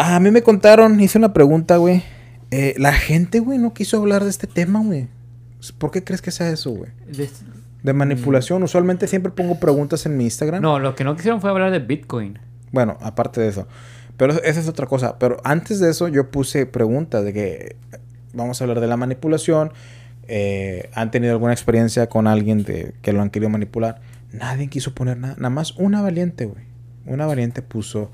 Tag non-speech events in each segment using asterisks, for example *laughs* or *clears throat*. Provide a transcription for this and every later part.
Ah, a mí me contaron, hice una pregunta, güey. Eh, la gente, güey, no quiso hablar de este tema, güey. ¿Por qué crees que sea eso, güey? De- De manipulación. Usualmente siempre pongo preguntas en mi Instagram. No, lo que no quisieron fue hablar de Bitcoin. Bueno, aparte de eso. Pero esa es otra cosa. Pero antes de eso yo puse preguntas de que eh, vamos a hablar de la manipulación. eh, ¿Han tenido alguna experiencia con alguien de, que lo han querido manipular? Nadie quiso poner nada. Nada más una valiente, güey. Una valiente puso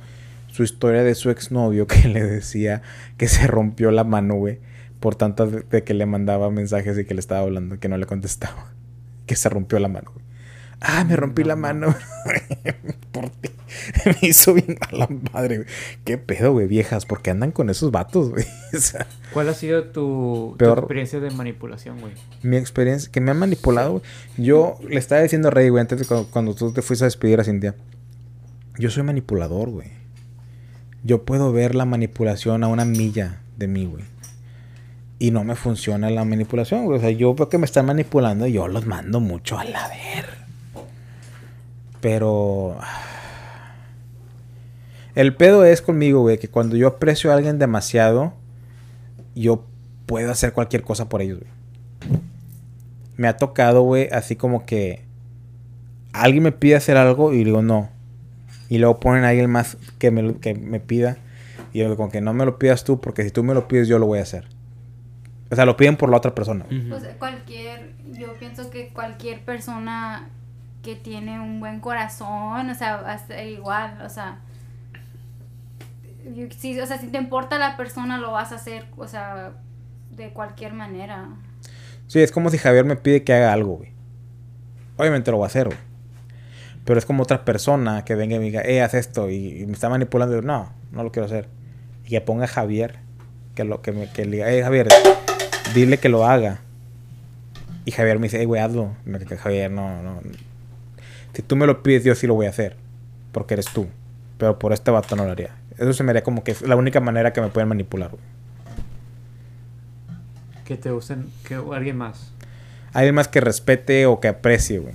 su historia de su exnovio *laughs* que le decía que se rompió la mano, güey. Por tanto de, que le mandaba mensajes y que le estaba hablando, que no le contestaba. *laughs* Que se rompió la mano, güey. Ah, me rompí la mano. *laughs* Por ti. Me hizo bien a la madre, güey. ¿Qué pedo, güey, viejas? ¿Por qué andan con esos vatos, güey? O sea, ¿Cuál ha sido tu, tu experiencia de manipulación, güey? mi experiencia, que me han manipulado, güey. Yo le estaba diciendo a Rey, güey, antes de cuando, cuando tú te fuiste a despedir a Cintia. Yo soy manipulador, güey. Yo puedo ver la manipulación a una milla de mí, güey. Y no me funciona la manipulación, güey. O sea, yo veo que me están manipulando y yo los mando mucho a la ver. Pero... *sighs* El pedo es conmigo, güey, que cuando yo aprecio a alguien demasiado, yo puedo hacer cualquier cosa por ellos, güey. Me ha tocado, güey, así como que alguien me pide hacer algo y digo no. Y luego ponen a alguien más que me, lo- que me pida. Y yo como que no me lo pidas tú, porque si tú me lo pides, yo lo voy a hacer. O sea, lo piden por la otra persona. Pues cualquier, yo pienso que cualquier persona que tiene un buen corazón, o sea, va a ser igual, o sea, si, o sea, si te importa la persona, lo vas a hacer, o sea, de cualquier manera. Sí, es como si Javier me pide que haga algo, güey. Obviamente lo voy a hacer, güey. Pero es como otra persona que venga y me diga, eh, haz esto. Y, y me está manipulando. Y yo, no, no lo quiero hacer. Y que ponga a Javier. Que, lo, que, me, que le diga, eh, Javier, dile que lo haga. Y Javier me dice, eh, güey, hazlo. Me dice, Javier, no, no. Si tú me lo pides, yo sí lo voy a hacer. Porque eres tú. Pero por este vato no lo haría. Eso se me haría como que es la única manera que me pueden manipular, güey. Que te usen, que alguien más. Alguien más que respete o que aprecie, güey.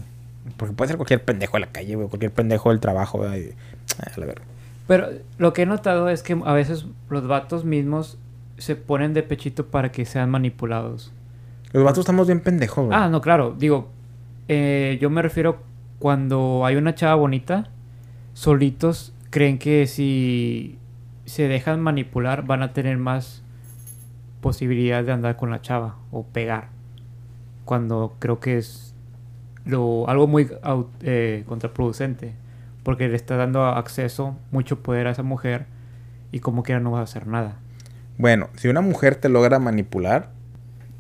Porque puede ser cualquier pendejo de la calle, güey. Cualquier pendejo del trabajo, güey. Ah, la verga. Pero lo que he notado es que a veces los vatos mismos se ponen de pechito para que sean manipulados. Los vatos estamos bien pendejos, güey. Ah, no, claro. Digo, eh, yo me refiero cuando hay una chava bonita, solitos creen que si se dejan manipular van a tener más posibilidad de andar con la chava o pegar. Cuando creo que es lo, algo muy eh, contraproducente. Porque le está dando acceso, mucho poder a esa mujer y como quiera no va a hacer nada. Bueno, si una mujer te logra manipular,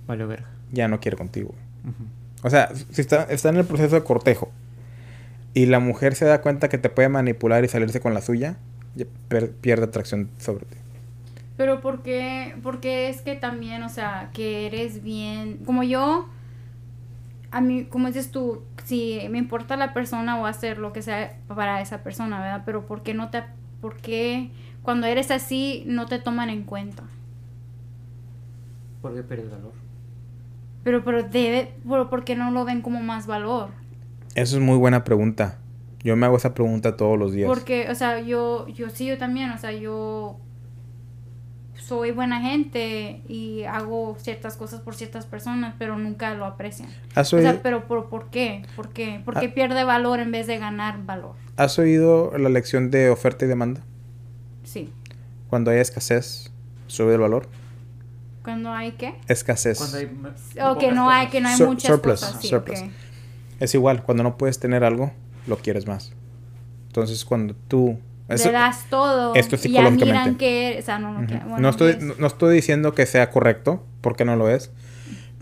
Vale, verga. ya no quiere contigo. O sea, si está, está en el proceso de cortejo y la mujer se da cuenta que te puede manipular y salirse con la suya, pierde atracción sobre ti. Pero porque, porque es que también, o sea, que eres bien, como yo, a mí, como dices tú, si me importa la persona voy a hacer lo que sea para esa persona, ¿verdad? Pero ¿por qué no te, por qué cuando eres así no te toman en cuenta? ¿Por qué pierdes valor? Pero, pero debe, pero ¿por qué no lo ven como más valor? Eso es muy buena pregunta. Yo me hago esa pregunta todos los días. Porque, o sea, yo, yo sí, yo también, o sea, yo soy buena gente y hago ciertas cosas por ciertas personas, pero nunca lo aprecian. ¿Has O sea, pero ¿por, por qué? ¿Por qué? ¿Por qué Ah. pierde valor en vez de ganar valor? ¿Has oído la lección de oferta y demanda? Sí. Cuando hay escasez, sube el valor. Cuando hay qué? Escasez. Cuando hay O que no hay, que no hay Sur- muchas surplus, cosas. Sí, surplus. ok. Es igual, cuando no puedes tener algo, lo quieres más. Entonces, cuando tú... eso- Le das todo esto es y ya miran psicológicamente. que, o sea, no, no, Ujú. que- bueno, no, estoy, es- no, no estoy diciendo que sea correcto, porque no lo es.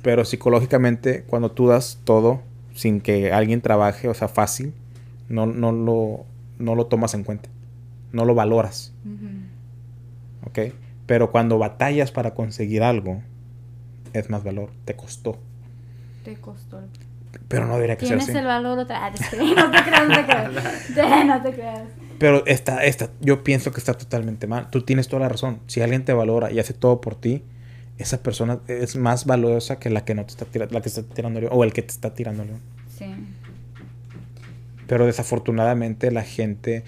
Pero psicológicamente, cuando tú das todo sin que alguien trabaje, o sea, fácil, no, no, lo, no lo tomas en cuenta. No lo valoras, Ujú. ¿ok? Pero cuando batallas para conseguir algo, es más valor. Te costó. Te costó. Pero no debería que Tienes así. el valor otra ah, te creas, no te creas, no te creas. *laughs* *laughs* no te creas. Pero está, está, yo pienso que está totalmente mal. Tú tienes toda la razón. Si alguien te valora y hace todo por ti, esa persona es más valiosa que la que no te está tirando, la que está tirando león, o el que te está tirando león. Sí. Pero desafortunadamente la gente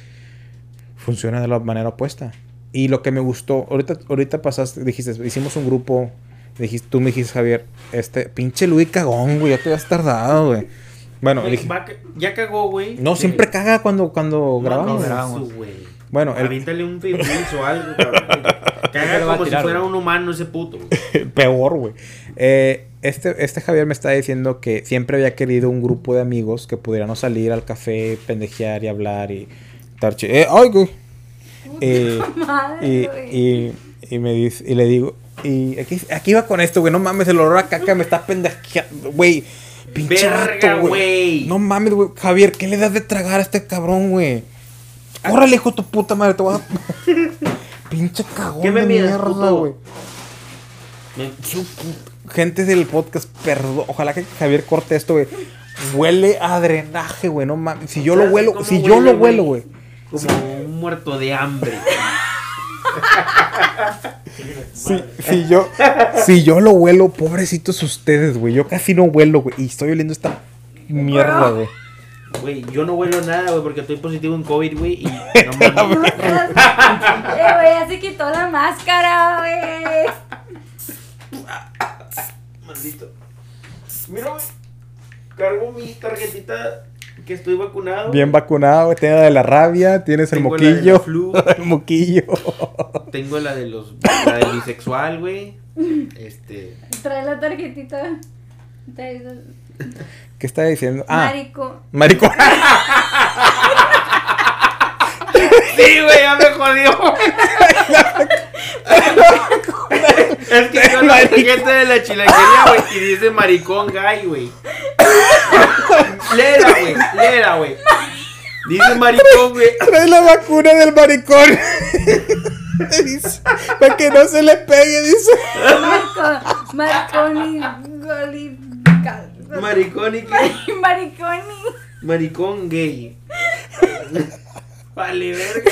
funciona de la manera opuesta. y lo que me gustó, ahorita, ahorita pasaste, dijiste, hicimos un grupo, dijiste, tú me dijiste, Javier, este, pinche Luis cagón, güey, ya te has tardado, güey. Bueno, Güey, dije, va ca- ya cagó, güey. no, siempre caga cuando, cuando grabamos. No, grabamos. Bueno, el Aviéntale un fibris o algo, cabrón. *laughs* Caga va como tirar, si fuera güey. un humano ese puto. güey. *laughs* peor, güey. Eh, este, este Javier me está diciendo que siempre había querido un grupo de amigos que pudiéramos salir al café, pendejear y hablar y estar Eh, ay, güey. Eh, Madre, y, güey. y, y me dice, y le digo, y aquí, aquí iba con esto, güey, no mames, el olor a caca me está pendejeando, güey. Pinche Verga, güey. No mames, güey. Javier, ¿qué le das de tragar a este cabrón, güey? Órale, hijo de tu puta madre, te voy a... *laughs* Pinche cagón ¿Qué me de miras, mierda, güey. Me- Gente del podcast, perdón. Ojalá que Javier corte esto, güey. Huele a drenaje, güey. No mames. Si yo lo ¿Sabes huelo, si yo lo huelo, güey. Como un muerto de hambre. *laughs* Si, si yo, si yo lo huelo, pobrecitos ustedes, güey. Yo casi no huelo, güey. Y estoy oliendo esta mierda, güey. Güey, yo no huelo nada, güey, porque estoy positivo en COVID, güey. Y no mames. eh, güey, ya se quitó la máscara, güey. Maldito. Mira, güey. Cargo mi tarjetita que estoy vacunado. Bien vacunado, güey. Tienes la de la rabia, tienes el Tengo la de la moquillo. flu. *laughs* El moquillo. Tengo la de los. La del bisexual, güey. Este. Trae la tarjetita. Trae la- ¿Qué está diciendo? Ah, Marico. maricón. *laughs* Sí, güey, ya me jodió. *laughs* *laughs* es que yo la tarjeta de la chilaquería, güey, y dice maricón gay, güey. Léela, güey, léela, güey. Dice maricón, güey. Trae la vacuna del maricón. *laughs* Dice, Para que no se le pegue, dice. Marco, Marconi. Goli. Maricón y qué? *laughs* Mariconi. Maricón gay. Vale, verga.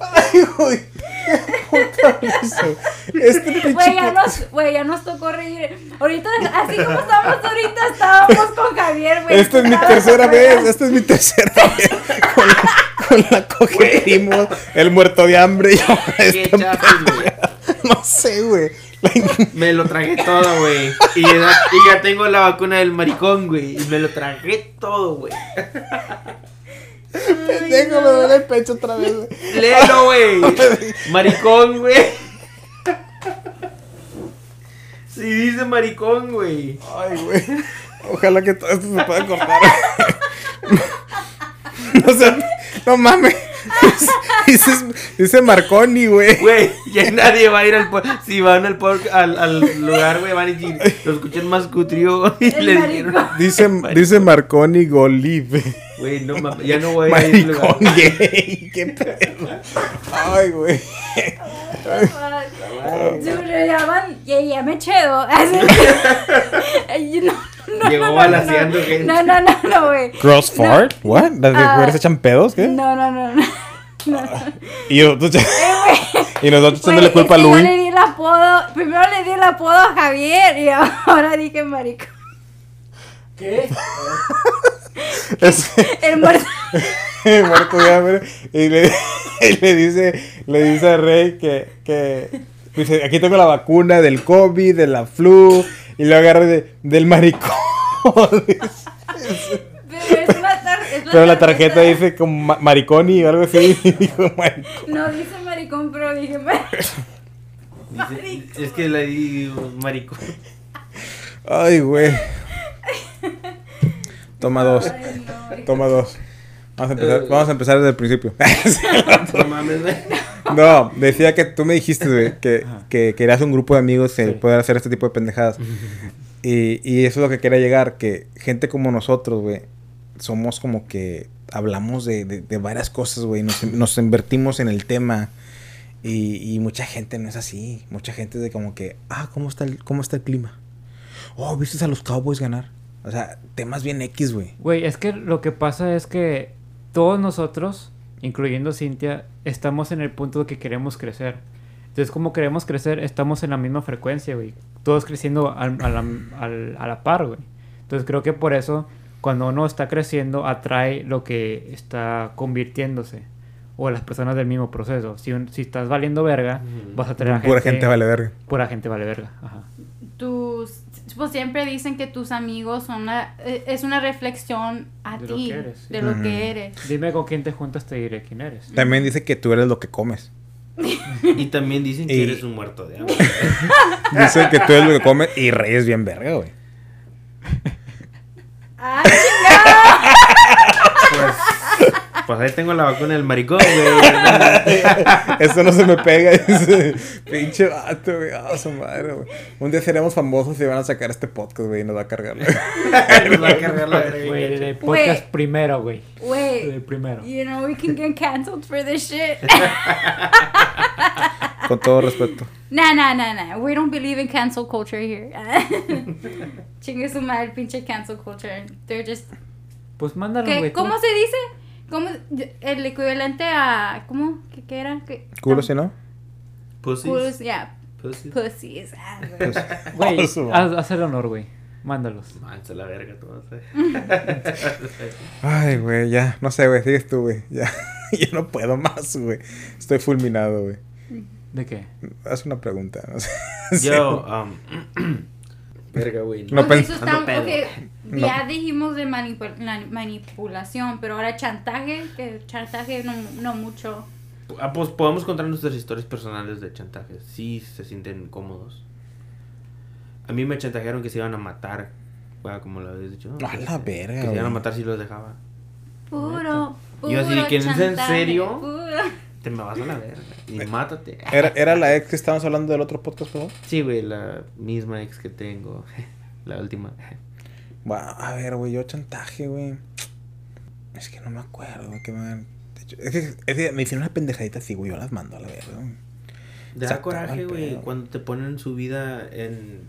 Ay, güey. Qué puta risa. Este pinche. *laughs* Güey, ya nos, güey, ya nos tocó reír. Ahorita, así como estamos ahorita, estábamos con Javier, güey. Esta es mi tercera vez, esta es mi tercera vez. Con la, con la el muerto de hambre y ahora este. No sé, güey. Me lo tragué todo, güey. Y, ya- y ya tengo la vacuna del maricón, güey. Y me lo tragué todo, güey. Pendejo, me duele el pecho otra vez. Léelo, güey. *laughs* Maricón, güey. Sí, dice maricón, güey. Ay, güey. Ojalá que todo esto se pueda cortar. *laughs* *laughs* No sé, no mames. *laughs* Dice, dice Marconi, güey. Güey, ya nadie va a ir al po- Si van al, por- al, al lugar, güey, van a decir, lo escuchan más cutrio. *laughs* Y El le maricón. dijeron, Dice, dice Marconi Golive. güey, no mames, ya no voy a ir al lugar. Gay. Qué pedo. Ay, güey. Se me llaman ya, ya me chedo. Así- Ay, no, *laughs* no, Llegó no, no, no. gente. No, no, no, no, güey. Cross fart? What? ¿Las Ah. mujeres echan pedos? ¿Qué? No, no, no. no. *laughs* Y nosotros, *laughs* y nosotros echándole culpa a Luis. Yo le di el apodo, primero le di el apodo a Javier y ahora dije marico. ¿Qué? Es- El muerto. muerto de hambre. Y le, y le dice, le dice a Rey que, que dice, aquí tengo la vacuna del COVID, de la flu, y lo agarra de, del maricón. Pero es una tar- es Pero la tarjeta dice como ma- mariconi o algo así. dijo maricón. No dice maricón, pero dije maricón. Dice, es que le di maricón. Ay, güey. Toma dos. Ay, no, hijo. Toma dos. Vamos a empezar, vamos a empezar desde el principio. No mames, güey. No, decía que tú me dijiste, güey, que, que querías un grupo de amigos que Sí. pueda hacer este tipo de pendejadas. *laughs* Y, y eso es lo que quería llegar, que gente como nosotros, güey, somos como que hablamos de, de, de varias cosas, güey, nos, nos invertimos en el tema. Y, y mucha gente no es así. Mucha gente es de como que, ah, ¿cómo está el, cómo está el clima? Oh, ¿viste a los Cowboys ganar? O sea, temas bien X, güey. Güey, es que lo que pasa es que todos nosotros, incluyendo Cintia, estamos en el punto de que queremos crecer. Entonces, como queremos crecer, estamos en la misma frecuencia, güey. Todos creciendo al- a, la, al- a la par, güey. Entonces, creo que por eso, cuando uno está creciendo, atrae lo que está convirtiéndose. o las personas del mismo proceso. Si, un- si estás valiendo verga, Ujú. vas a tener a Pura gente vale verga. Pura gente vale verga. Ajá. Tus, pues siempre dicen que tus amigos son una, eh, es una reflexión a De lo ti, que eres, sí. de lo que eres. Dime con quién te juntas, te diré quién eres. También dice que tú eres lo que comes. Y también dicen que Y- eres un muerto de hambre. *laughs* Dice que tú eres lo que comes y reyes bien verga, güey. ¡Ah, Pues, pues ahí tengo la vacuna del maricón, güey. *laughs* Esto no se me pega. Pinche vato, güey. Ah, su madre, güey. Un día seremos famosos y van a sacar este podcast, güey, y nos va a cargar. güey. *laughs* Nos va a cargar la. Güey, el podcast Güey. primero, güey. El Wait, primero. you know we can get canceled for this shit. *laughs* Con todo respeto. nah, nah, nah, nah. We don't believe in cancel culture here. Chingue su madre, pinche cancel culture. They're just Pues mándalo, güey. ¿Cómo se dice? ¿Cómo? El equivalente a. ¿Cómo? ¿Qué, qué era? ¿Qué? ¿Culo si no? Pussies. Culos, yeah. Pussies. Pussies. Ah, *laughs* güey. Haz, haz el honor, güey. Mándalos. Mancha la verga, todo. *laughs* Ay, güey, ya. No sé, güey. Sigues tú, güey. Ya. *laughs* Yo no puedo más, güey. Estoy fulminado, güey. ¿De qué? Haz una pregunta. No sé. Yo, um. *clears throat* verga, güey. No Ok, pen- eso está- Ando pedo. ok, No. Ya dijimos de manipu- la manipulación, pero ahora chantaje, que chantaje no, no mucho. Ah, pues podemos contar nuestras historias personales de chantaje. Sí se sienten cómodos. A mí me chantajearon que se iban a matar. Bueno, como lo habías dicho. A la verga, Que se iban a matar si los dejaba. Puro, puro Yo así que, ¿es en chantaje, serio? puro. Te me vas a la verga. Y mátate. ¿Era, ¿Era la ex que estábamos hablando del otro podcast, favor? Sí, güey, la misma ex que tengo. *laughs* La última. Bueno, a ver, güey, yo chantaje, güey. Es que no me acuerdo, que me han dicho. Es que, es que me hicieron una pendejadita así, güey, yo las mando a la verga. Da coraje, güey, cuando te ponen su vida en,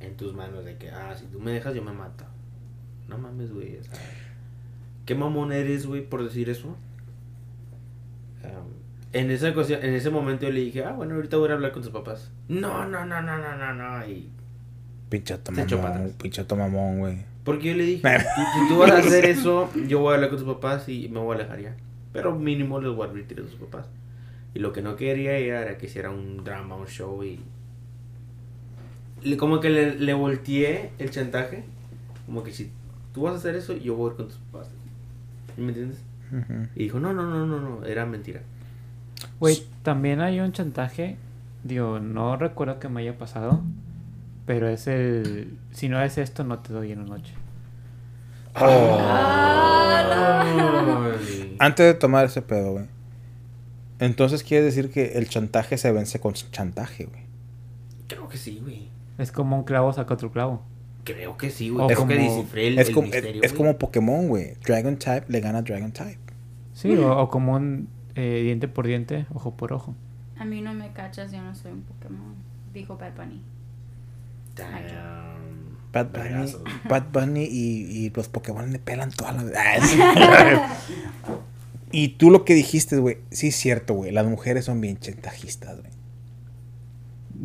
en tus manos. De que, ah, si tú me dejas, yo me mato. No mames, güey. O sea, ¿Qué mamón eres, güey, por decir eso? En, esa ocasión- en ese momento yo le dije, ah, bueno, ahorita voy a hablar con tus papás. No, no, no, no, no, no, no. Y, Pinchato mamón, pinchato mamón, güey. porque yo le dije, "Tú- si tú vas a hacer *laughs* eso, yo voy a hablar con tus papás y me voy a alejar ya. Pero mínimo les voy a advertir a tus papás. Y lo que no quería ella era que hiciera un drama, un show y... le- como que le, le volteé el chantaje. Como que si tú vas a hacer eso, yo voy a ir con tus papás. ¿Me entiendes? Y dijo, no, no, no, no, no, era mentira. Güey, también hay un chantaje. Digo, no recuerdo que me haya pasado. Pero es el. Si no es esto, no te doy en una noche. Ay. Antes de tomar ese pedo, güey. Entonces quiere decir que el chantaje se vence con chantaje, güey. Creo que sí, güey. Es como un clavo saca otro clavo. Creo que sí, güey. Creo que descifré el, Es, el como, es, misterio, es güey. como Pokémon, güey. Dragon Type le gana Dragon Type. Sí, o, o como un eh, diente por diente, ojo por ojo. A mí no me cachas, yo no soy un Pokémon. Dijo Bad Bunny. Damn. Bad Bunny. Bad *laughs* Bunny y, y los Pokémon le pelan toda la... *laughs* Y tú lo que dijiste, güey, sí es cierto, güey. Las mujeres son bien chantajistas, güey.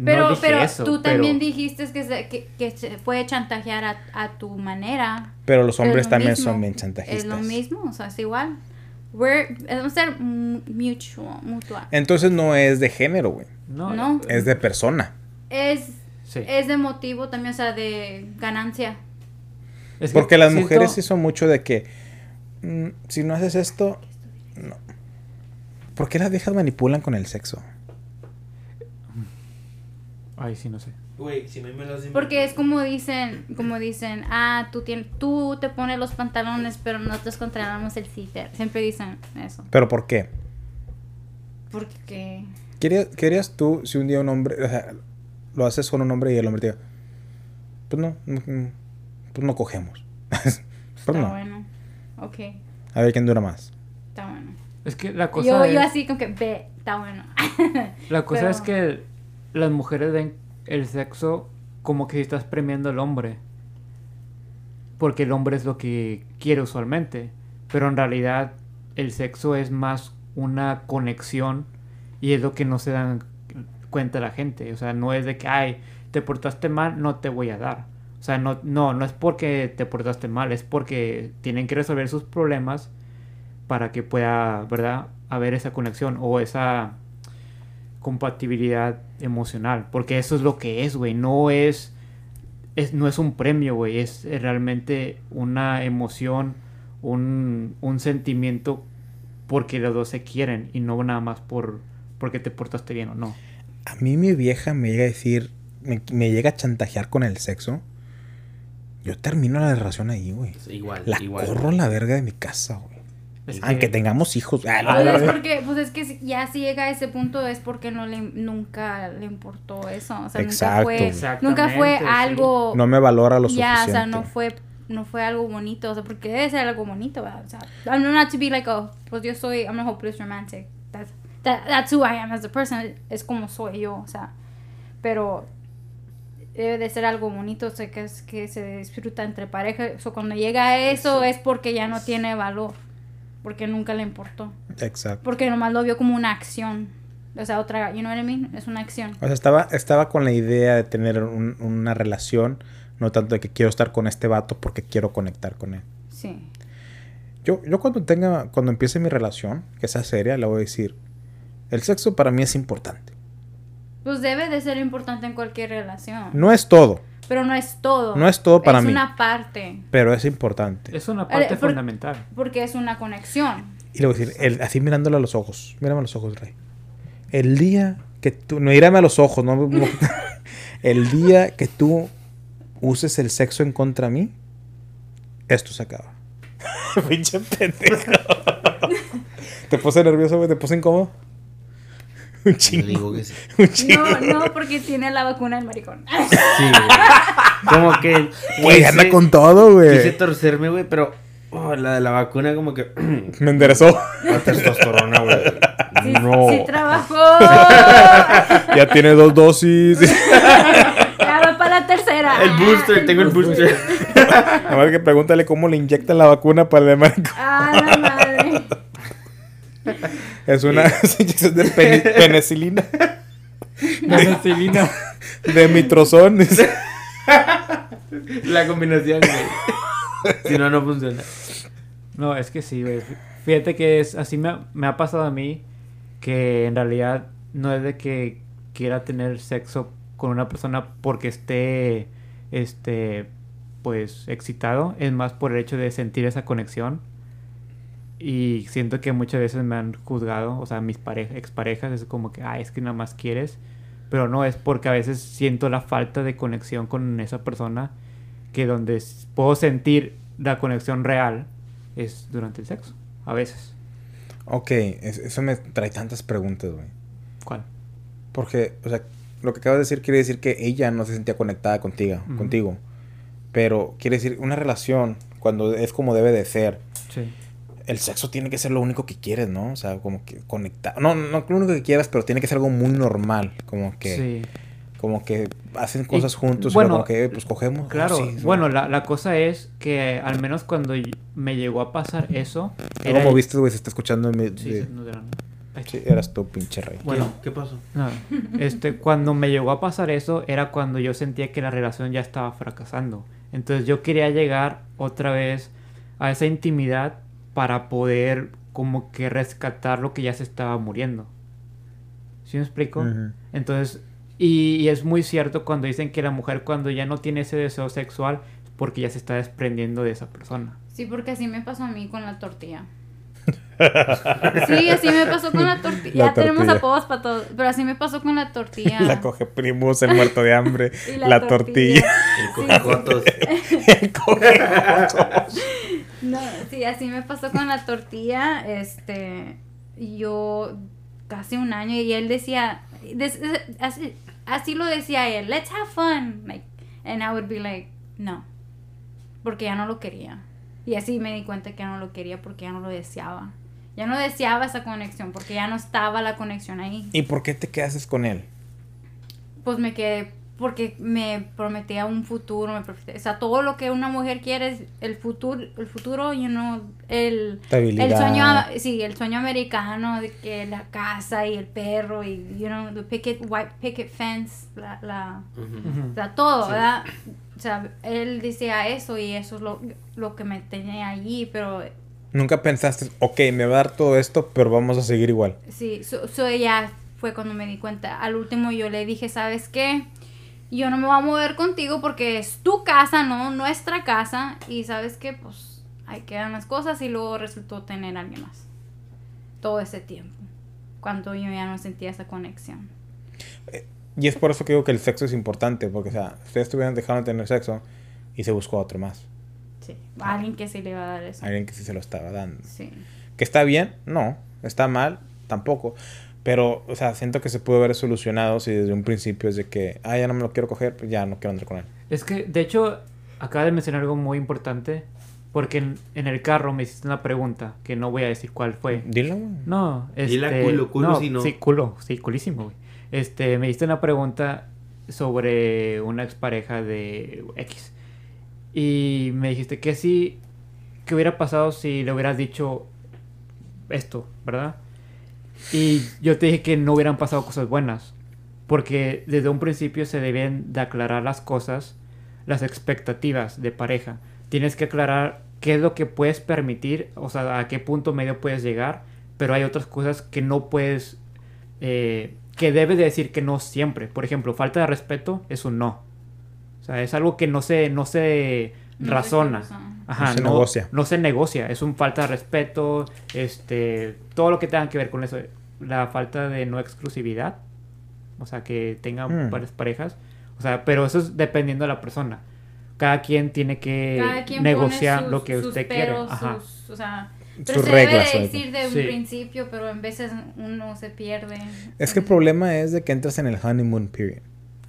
Pero, no dije pero eso, tú pero- también dijiste que se, que, que se puede chantajear a, a tu manera. Pero los hombres lo también mismo. son bien chantajistas. Es lo mismo, o sea, es igual. We're, debemos ser mu- mutual, mutual. Entonces no es de género, güey. No. No. Es de persona. Es, Sí. es de motivo también, o sea, de ganancia. Es que Porque las siento- mujeres sí son mucho de que... mm, si no haces esto... No. ¿Por qué las viejas manipulan con el sexo? Ay, sí, no sé. Güey, si a mí me lo hacen- Porque es como dicen, como dicen, ah, tú, tienes, tú te pones los pantalones, pero nosotros controlamos el citer. Siempre dicen eso. ¿Pero por qué? Porque... ¿Querías, querías tú, si un día un hombre, o sea, lo haces con un hombre y el hombre te diga, pues no, pues no cogemos. *laughs* pues Está no. bueno. Ok, A ver quién dura más. está bueno. Es que la cosa Yo, es, yo así como que, ve, está bueno. *laughs* la cosa es que las mujeres ven el sexo como que estás premiando al hombre. Porque el hombre es lo que quiere usualmente. Pero en realidad el sexo es más una conexión y es lo que no se dan cuenta la gente. O sea, no es de que, ay, te portaste mal, no te voy a dar. O sea, no, no, no es porque te portaste mal, es porque tienen que resolver sus problemas para que pueda, ¿verdad? Haber esa conexión o esa compatibilidad emocional. Porque eso es lo que es, güey. No es, es, no es un premio, güey. Es realmente una emoción, un, un sentimiento porque los dos se quieren y no nada más por porque te portaste bien o no. A mí mi vieja me llega a decir, me, me llega a chantajear con el sexo. Yo termino la relación ahí, güey. Igual, La igual. corro la verga de mi casa, güey. Es que- Aunque tengamos hijos. Ah, la Pues es porque, pues es que si- ya si llega a ese punto es porque no le, nunca le importó eso. O sea, Exacto. nunca fue, nunca fue sí. algo. No me valora lo ya, o sea, no fue, no fue algo bonito. O sea, porque debe ser algo bonito, ¿verdad? O sea, I'm not to be like, oh, pues yo soy, I'm a hopeless romantic. That's, that, that's who I am as a person. Es como soy yo, o sea. Pero debe de ser algo bonito, o sea, que es que se disfruta entre parejas. O sea, cuando llega a eso, Eso. es porque ya no tiene valor. Porque nunca le importó. Exacto. Porque nomás lo vio como una acción. O sea, otra, you know what I mean? Es una acción. O sea, estaba, estaba con la idea de tener un- una relación, no tanto de que quiero estar con este vato porque quiero conectar con él. Sí. Yo, yo cuando tenga, cuando empiece mi relación, que sea seria, le voy a decir, el sexo para mí es importante. Pues debe de ser importante en cualquier relación. No es todo, Pero no es todo. No es todo para es mí. una parte. pero es importante. Es una parte por- fundamental. Porque es una conexión. Y le voy a decir, el- así mirándole a los ojos, mírame a los ojos, Rey. El día que tú, no mírame a los ojos, no, *laughs* el día que tú uses el sexo en contra de mí, esto se acaba. *laughs* Pinche pendejo. *laughs* ¿Te puse nervioso, güey? ¿Te puse incómodo? *laughs* Un Yo chingo. digo que sí. Un chingo. No, no, porque tiene la vacuna el maricón. Sí, güey. Como que. Güey, anda quise- con todo, Quise güey. torcerme, güey, pero. oh, la de la vacuna, como que. *clears throat* Me enderezó. La testosterona, güey. Sí, no. sí trabajó. *laughs* Ya tiene dos dosis. *laughs* ya va para la tercera. El booster, tengo el booster. Nada más que pregúntale cómo le inyectan la vacuna para el maricón. Ah, la madre. Es una *laughs* inyección de peni- penicilina. Penicilina. De mitrozón. La combinación, güey. Si no, no funciona. No, es que sí, güey. Fíjate que es así me, ha- me ha pasado a mí que en realidad no es de que quiera tener sexo con una persona porque esté este pues excitado, es más por el hecho de sentir esa conexión. Y siento que muchas veces me han juzgado, o sea, mis parejas, exparejas, es como que, ah, es que nada más quieres. Pero no, es porque a veces siento la falta de conexión con esa persona que donde puedo sentir la conexión real es durante el sexo, a veces. ok, es- eso me trae tantas preguntas, güey. ¿Cuál? Porque, o sea, lo que acabas de decir quiere decir que ella no se sentía conectada contigo, Ujú. contigo. Pero quiere decir, una relación, cuando es como debe de ser, Sí. El sexo tiene que ser lo único que quieres, ¿no? O sea, como que conectar. No, no lo único que quieras, pero tiene que ser algo muy normal. Como que, Sí. como que hacen cosas juntos y bueno, como que, pues cogemos. Claro, Oh, sí, bueno, la, la cosa es que al menos cuando me llegó a pasar eso... ¿Cómo era- viste, güey? Se está escuchando en mi... Sí, de- sí, no, era- Ay, Sí, eras tú, pinche rey. Bueno, ¿Qué, ¿Qué pasó? No, *laughs* este, cuando me llegó a pasar eso era cuando yo sentía que la relación ya estaba fracasando. Entonces yo quería llegar otra vez a esa intimidad para poder como que rescatar lo que ya se estaba muriendo. ¿Sí me explico? Entonces, y, y es muy cierto cuando dicen que la mujer cuando ya no tiene ese deseo sexual es porque ya se está desprendiendo de esa persona. Sí, porque así me pasó a mí con la tortilla. *laughs* Sí, así me pasó con la tortilla. La ya tenemos apodos para todo. Pero así me pasó con la tortilla. La coge primos, el muerto de hambre, Y la, la tortilla. tortilla. El cojajotos. *laughs* el coge No, sí, así me pasó con la tortilla. Este, yo casi un año y él decía, así, así lo decía él, let's have fun. Like, and I would be like, no, porque ya no lo quería. Y así me di cuenta que ya no lo quería porque ya no lo deseaba. Ya no deseaba esa conexión porque ya no estaba la conexión ahí. ¿Y por qué te quedaste con él? Pues me quedé porque me prometía un futuro, me prometía- o sea, todo lo que una mujer quiere es el futuro, el futuro, you know, el, el sueño, sí, el sueño americano de que la casa y el perro y, you know, the picket, white picket fence, la, la, o sea, todo, Sí. ¿verdad? O sea, él decía eso y eso es lo, lo que me tenía allí, pero Nunca pensaste, ok, me va a dar todo esto, pero vamos a seguir igual. Sí, so, so ella fue cuando me di cuenta. Al último yo le dije, ¿sabes qué? Yo no me voy a mover contigo porque es tu casa, no nuestra casa. Y sabes qué, pues ahí quedan las cosas y luego resultó tener a alguien más. Todo ese tiempo. Cuando yo ya no sentía esa conexión. Y es por eso que digo que el sexo es importante, porque, o sea, ustedes estuvieron dejando de tener sexo y se buscó a otro más. Sí. Alguien que sí le va a dar eso. Alguien que sí se lo estaba dando. Sí. ¿Que está bien? No. ¿Está mal? Tampoco. Pero, o sea, siento que se pudo haber solucionado si desde un principio es de que, ah, ya no me lo quiero coger, pues ya no quiero andar con él. Es que, de hecho, acaba de mencionar algo muy importante. Porque en, en el carro me hiciste una pregunta que no voy a decir cuál fue. Dilo, güey. No, este... Dila culo, culo no, si no. Sí, culo, sí, culísimo, güey. Este, me diste una pregunta sobre una expareja de X. Y me dijiste que sí, que hubiera pasado si le hubieras dicho esto, ¿verdad? Y yo te dije que no hubieran pasado cosas buenas. Porque desde un principio se deben de aclarar las cosas, las expectativas de pareja. Tienes que aclarar qué es lo que puedes permitir, o sea, a qué punto medio puedes llegar, pero hay otras cosas que no puedes, eh, que debes de decir que no siempre. Por ejemplo, falta de respeto es un no. O sea, es algo que no se, no se No razona. Ajá, No se negocia. No se negocia, es un falta de respeto, este, todo lo que tenga que ver con eso. La falta de no exclusividad, o sea, que tengan Mm. varias parejas. O sea, pero eso es dependiendo de la persona. Cada quien tiene que quien negociar sus- lo que sus usted peros, quiere. Ajá. sus- o sea, pero Sus se reglas. debe de güey. decir de un principio, pero en veces uno se pierde. Es que el problema es de que entras en el honeymoon period.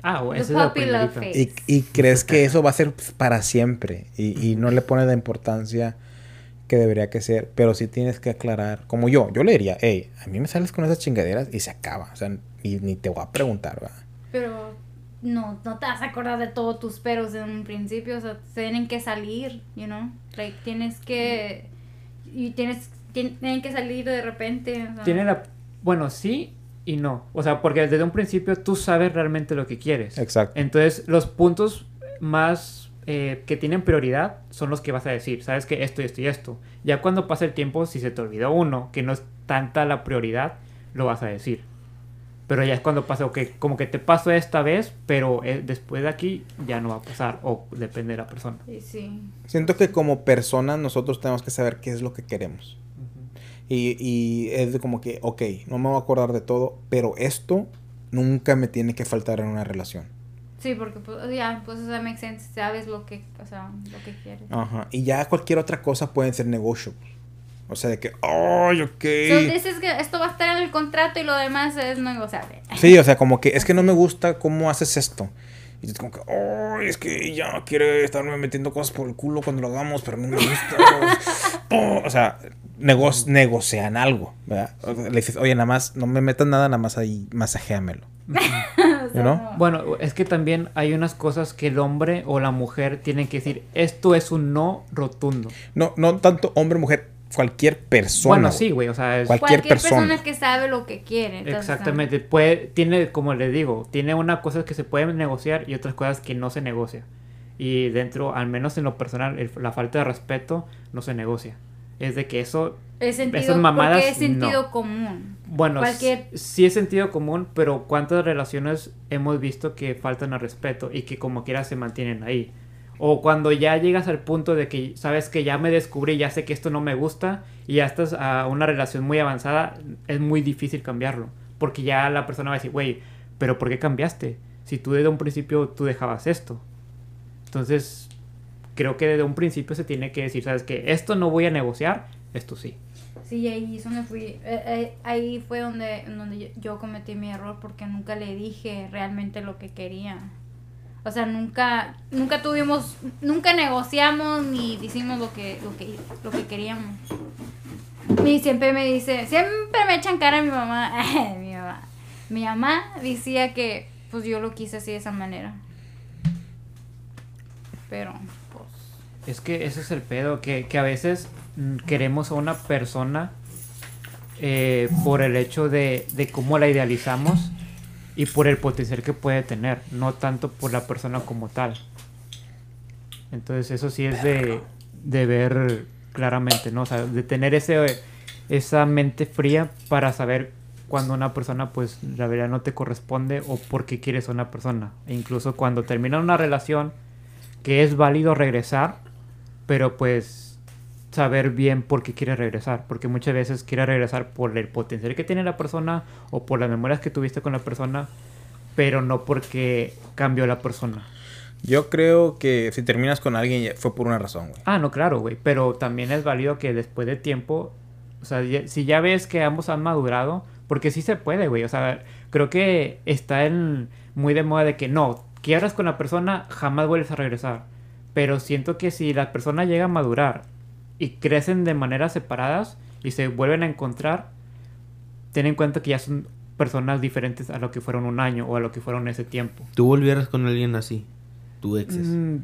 Ah, bueno, esa es primerita. phase. Y, y crees que eso va a ser pues, para siempre. Y, y no le pones la importancia que debería que ser. Pero sí tienes que aclarar. Como yo, yo le diría, hey, a mí me sales con esas chingaderas y se acaba. O sea, y ni te voy a preguntar, ¿verdad? Pero no, no te vas a acordar de todos tus peros en un principio, o sea, tienen que salir, you know, like, tienes que, y tienes, tien- tienen que salir de repente, o sea, Tiene la... Bueno, sí y no. O sea, porque desde un principio tú sabes realmente lo que quieres. Exacto. Entonces, los puntos más eh, que tienen prioridad son los que vas a decir. Sabes que esto y esto y esto. Ya cuando pasa el tiempo, si se te olvidó uno, que no es tanta la prioridad, lo vas a decir. Pero ya es cuando pasa, ok, como que te pasó esta vez, pero eh, después de aquí ya no va a pasar. O depende de la persona. y sí, Siento que como personas nosotros tenemos que saber qué es lo que queremos. Y, y es de como que, ok, no me voy a acordar de todo, pero esto nunca me tiene que faltar en una relación. sí, porque, pues, ya, pues, o sea, makes sense, sabes lo que, o sea, lo que quieres. Ajá. Y ya cualquier otra cosa pueden ser negotiables. O sea, de que, ay, ok. So, dices que esto va a estar en el contrato y lo demás es negociable. Sí, o sea, como que es que no me gusta cómo haces esto. Y es como que, ay, es que ya quiere estarme metiendo cosas por el culo cuando lo hagamos, pero no me gusta. *laughs* O sea, nego negocian algo, ¿verdad? Le dices, oye, nada más, no me metas nada, nada más ahí, masajéamelo. *laughs* O sea, You know? no. Bueno, es que también hay unas cosas que el hombre o la mujer tienen que decir, esto es un no rotundo. No, no tanto hombre, mujer, cualquier persona. bueno, sí, güey, o sea, es... Cualquier Cualquier persona. persona. que sabe lo que quiere. entonces, Exactamente, puede, tiene, como les digo, tiene unas cosas que se pueden negociar y otras cosas que no se negocia. Y dentro, al menos en lo personal, el- la falta de respeto no se negocia. Es de que eso, Es sentido, Esas mamadas, porque es sentido no. común. bueno, Cualquier- sí es sentido común, pero ¿cuántas relaciones hemos visto que faltan al respeto y que como quiera se mantienen ahí? O cuando ya llegas al punto de que sabes que ya me descubrí, ya sé que esto no me gusta y ya estás a una relación muy avanzada, es muy difícil cambiarlo. Porque ya la persona va a decir, güey, pero ¿por qué cambiaste? Si tú desde un principio tú dejabas esto. Entonces, creo que desde un principio se tiene que decir, sabes que esto no voy a negociar, esto sí. Sí, ahí es donde fui. eh, eh, ahí fue donde, donde yo, cometí mi error porque nunca le dije realmente lo que quería. O sea, nunca, nunca tuvimos, nunca negociamos ni hicimos lo que, lo que, lo que queríamos. Y siempre me dice, siempre me echan cara a mi mamá, *laughs* mi mamá. Mi mamá decía que pues yo lo quise así de esa manera. Pero, pues. Es que ese es el pedo, que, que a veces mm, queremos a una persona eh, por el hecho de, de cómo la idealizamos y por el potencial que puede tener, no tanto por la persona como tal. Entonces eso sí es de, de ver claramente, ¿no? O sea, de tener ese, esa mente fría para saber cuando una persona, pues, la verdad no te corresponde o por qué quieres a una persona. E incluso cuando termina una relación, que es válido regresar, pero pues saber bien por qué quiere regresar, porque muchas veces quiere regresar por el potencial que tiene la persona o por las memorias que tuviste con la persona, pero no porque cambió la persona. Yo creo que si terminas con alguien fue por una razón, güey. Ah, no, claro, güey, pero también es válido que después de tiempo, o sea, si ya ves que ambos han madurado, porque sí se puede, güey, o sea, creo que está en, muy de moda de que no, quiebras con la persona, jamás vuelves a regresar. Pero siento que si la persona llega a madurar y crecen de maneras separadas y se vuelven a encontrar, ten en cuenta que ya son personas diferentes a lo que fueron un año o a lo que fueron ese tiempo. ¿Tú volvieras con alguien así? Tu exes. Mm,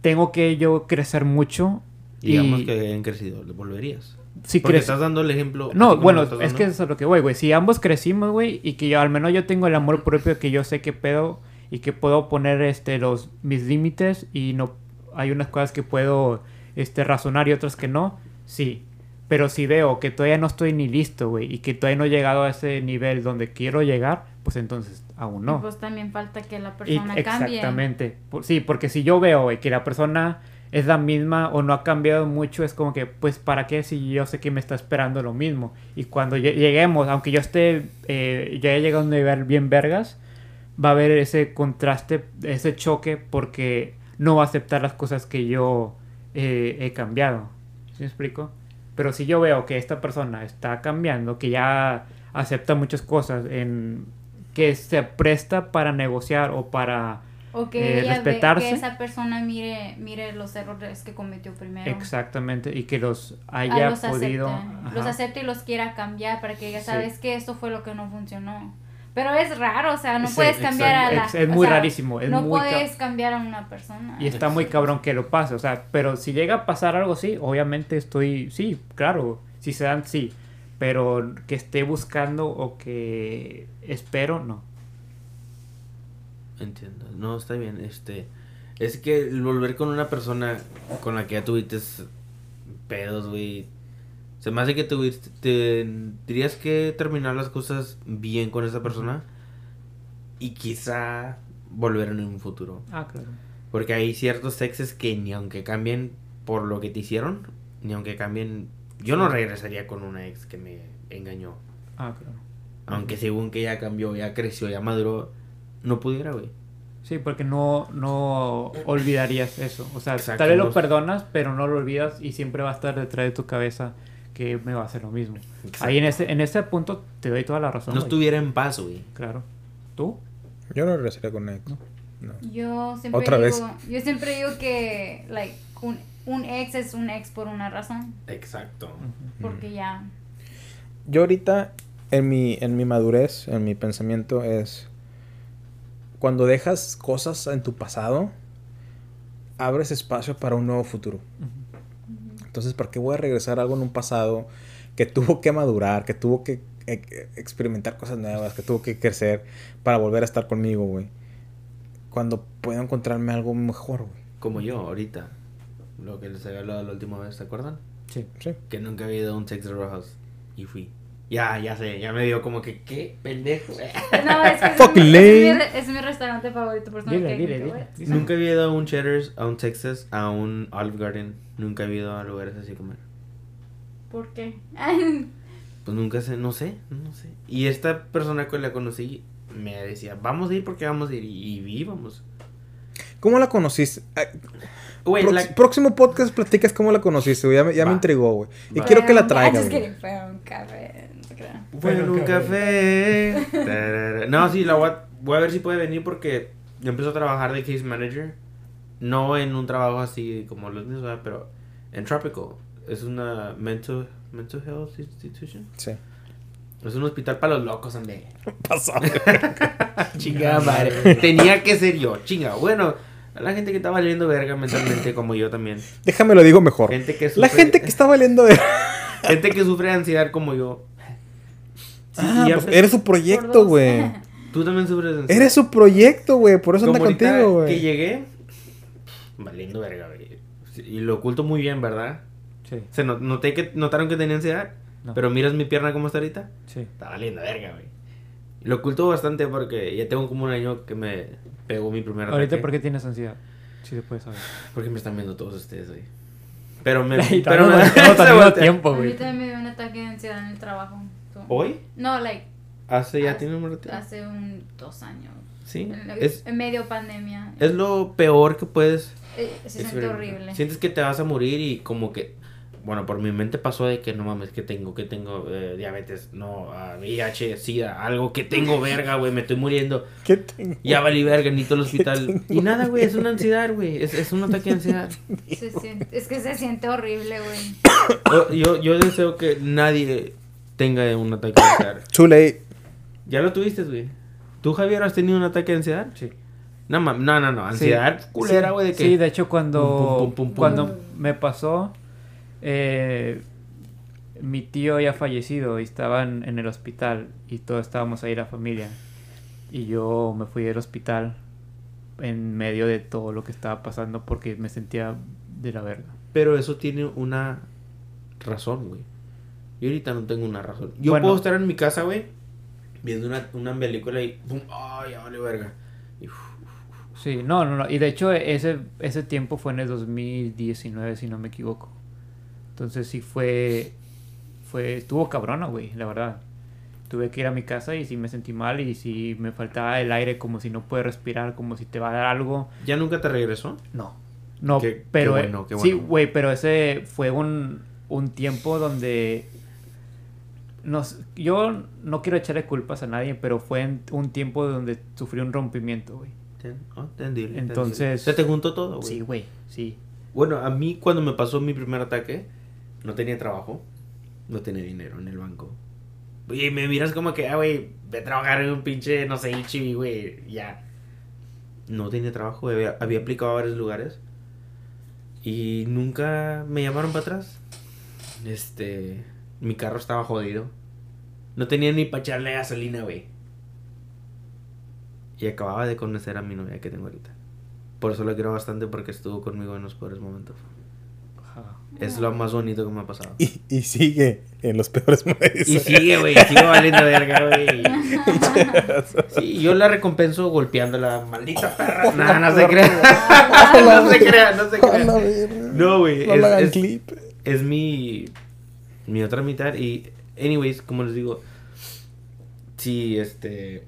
tengo que yo crecer mucho. Digamos y que han crecido, ¿le volverías? si Porque estás dando el ejemplo. No, bueno, es que eso es a lo que voy, güey. Si ambos crecimos, güey, y que yo, al menos yo tengo el amor propio que yo sé que puedo y que puedo poner este los mis límites y no hay unas cosas que puedo este razonar y otras que no, sí. Pero si veo que todavía no estoy ni listo, güey, y que todavía no he llegado a ese nivel donde quiero llegar, pues entonces aún Y no. pues también falta que la Y- persona cambie. exactamente. Sí, porque si yo veo güey, que la persona es la misma o no ha cambiado mucho, es como que, pues, ¿para qué si yo sé que me está esperando lo mismo? Y cuando lle- lleguemos, aunque yo esté, eh, ya he llegado a un nivel bien vergas, va a haber ese contraste, ese choque, porque no va a aceptar las cosas que yo eh, he cambiado. ¿Sí me explico? Pero si yo veo que esta persona está cambiando, que ya acepta muchas cosas, en que se presta para negociar o para O que, eh, ella ve- respetarse. que esa persona mire, mire los errores que cometió primero. exactamente y que los Ah, haya los podido. Los acepte y los quiera cambiar para que ya Sí. sabes que esto fue lo que no funcionó. Pero es raro, o sea, no Sí, puedes cambiar a la... Es- muy sea, rarísimo, es no muy puedes cambiar a una persona. y está muy cabrón que lo pase o sea pero si llega a pasar algo así obviamente estoy sí claro si se dan sí pero que esté buscando o que espero no Entiendo. No, está bien. Este. Es que el volver con una persona con la que ya tuviste pedos, güey. Se me hace que tuviste. Te, dirías que terminar las cosas bien con esa persona. Y quizá volver en un futuro. ah claro Porque hay ciertos exes que ni aunque cambien por lo que te hicieron, ni aunque cambien. Yo no regresaría con una ex que me engañó. ah claro Aunque según que ya cambió, ya creció, ya maduró, no pudiera, güey. sí porque no no olvidarías eso o sea Exacto, tal vez lo perdonas pero no lo olvidas y siempre va a estar detrás de tu cabeza que me va a hacer lo mismo Exacto. ahí en ese en ese punto te doy toda la razón No güey. estuviera en paz, güey. claro tú Yo no regresaría con ex. No. Yo siempre Otra vez. digo, yo siempre digo que like un, un ex es un ex por una razón, Exacto. porque ya Yo ahorita, en mi, en mi madurez, en mi pensamiento es... Cuando dejas cosas en tu pasado, abres espacio para un nuevo futuro. Entonces, ¿para qué voy a regresar a algo en un pasado que tuvo que madurar, que tuvo que eh, experimentar cosas nuevas, que tuvo que crecer para volver a estar conmigo, güey? Cuando puedo encontrarme algo mejor, güey. Como yo, ahorita. Lo que les había hablado la última vez, ¿te acuerdan? sí Sí. Que nunca había ido a un Sex Rojas. Y fui. Ya, ya sé, ya me dio como que, ¿qué? Pendejo. No, *laughs* es que es, mi, es, mi, es mi restaurante favorito, por eso no dile que- dile dile, nunca había ido a un Cheddar's, a un Texas, a un Olive Garden. Nunca había ido a lugares así a comer. ¿Por qué? Pues nunca sé, no sé, no sé. Y esta persona que la conocí me decía, vamos a ir porque vamos a ir. Y, y íbamos. ¿Cómo la conociste? Ah, Güey, prox- la- Próximo podcast platicas cómo la conociste, güey. Ya, me, ya me intrigó, güey. Y Va. quiero que la Fue un- traigas, Un café, Bueno, un café. No, sí, la voy a, voy a ver si puede venir porque yo empiezo a trabajar de case manager. No en un trabajo así como los míos, ¿verdad? pero en Tropical. Es una mental, mental health institution. Sí. Es un hospital para los locos, ande. *laughs* Pasó. *laughs* Chinga madre. Tenía que ser yo, chinga. Bueno, a la gente que está valiendo verga mentalmente como yo también. Déjame lo digo mejor. Gente que La gente que está valiendo de... *laughs* gente que sufre de ansiedad como yo. Sí, Ah, pues eres su proyecto, güey. Tú también sufres de ansiedad. Eres su proyecto, güey. Por eso anda Como ahorita contigo, que güey. llegué, valiendo verga, güey. Y lo oculto muy bien, ¿verdad? Sí, Se no- noté que, ¿Notaron que tenía ansiedad? No. Pero miras mi pierna como está ahorita. sí. Está valiendo verga, güey. Lo oculto bastante porque ya tengo como un año que me pegó mi primer ataque. Ahorita, ¿por qué tienes ansiedad? Sí, se puede saber. Porque me están viendo todos ustedes, güey. Pero me... Pero me... tiempo, güey. también me dio un ataque de ansiedad en el trabajo. ¿Hoy? No, like, Hace ya hace- tiene un ratito. hace un dos años. Sí. En, Es, en medio pandemia. es lo peor que puedes... Eh, se siente horrible. Sientes que te vas a morir y como que... Bueno, por mi mente pasó de que no mames, que tengo, que tengo eh, diabetes, no, ah, VIH, SIDA, algo que tengo verga, güey, me estoy muriendo. *laughs* ¿Qué tengo? Ya valí verga, necesito el *laughs* hospital. Y nada, güey, es una ansiedad, güey. Es, es un ataque de ansiedad. *laughs* Se siente- es que se siente horrible, güey. *coughs* Yo, yo, yo deseo que nadie tenga un ataque de ansiedad. *coughs* Too late. Ya lo tuviste, güey. ¿Tú, Javier, has tenido un ataque de ansiedad? Sí. No, no, no, no. Ansiedad Sí. culera, Sí. güey, de que... Sí, de hecho, cuando, Pum, pum, pum, pum, pum. cuando me pasó, eh, mi tío ya fallecido y estaba en, en el hospital y todos estábamos ahí la familia. Y yo me fui del hospital en medio de todo lo que estaba pasando porque me sentía de la verga. Pero eso tiene una razón, güey. Yo ahorita no tengo una razón. Yo Bueno. puedo estar en mi casa, güey, viendo una, una película y... ¡Pum! ¡Ay, ya vale verga! Y, uf, Sí, no, no, no. Y de hecho ese, ese tiempo fue en el 2019, si no me equivoco. Entonces sí fue, fue, estuvo cabrona, güey, la verdad. Tuve que ir a mi casa y sí me sentí mal y sí me faltaba el aire como si no puedes respirar, como si te va a dar algo. ¿Ya nunca te regresó? No, no, Qué- pero qué bueno, qué sí, bueno. güey, pero ese fue un, un tiempo donde nos, yo no quiero echarle culpas a nadie, pero fue en- un tiempo donde sufrí un rompimiento, güey. Oh, entendible. Entonces- Se te juntó todo, güey. Sí, güey, sí. Bueno, a mí cuando me pasó mi primer ataque, no tenía trabajo, no tenía dinero en el banco. Y me miras como que, ah, güey, ve a trabajar en un pinche, no sé, Ichibi, güey, ya. No tenía trabajo, había, había aplicado a varios lugares. Y nunca me llamaron para atrás. Este, mi carro estaba jodido. No tenía ni para echarle gasolina, güey. Y acababa de conocer a mi novia que tengo ahorita. Por eso la quiero bastante porque estuvo conmigo en los peores momentos. Es lo más bonito que me ha pasado. Y, y sigue en los peores *laughs* momentos. Y sigue, güey, sigue valiendo verga, güey. *laughs* Sí, yo la recompenso golpeándola, maldita *laughs* perra. No, no se crea. no se crea, no se A la crea. verga. No, güey. No Es, es, clip. es mi, mi otra mitad. Y, anyways, como les digo, sí, este.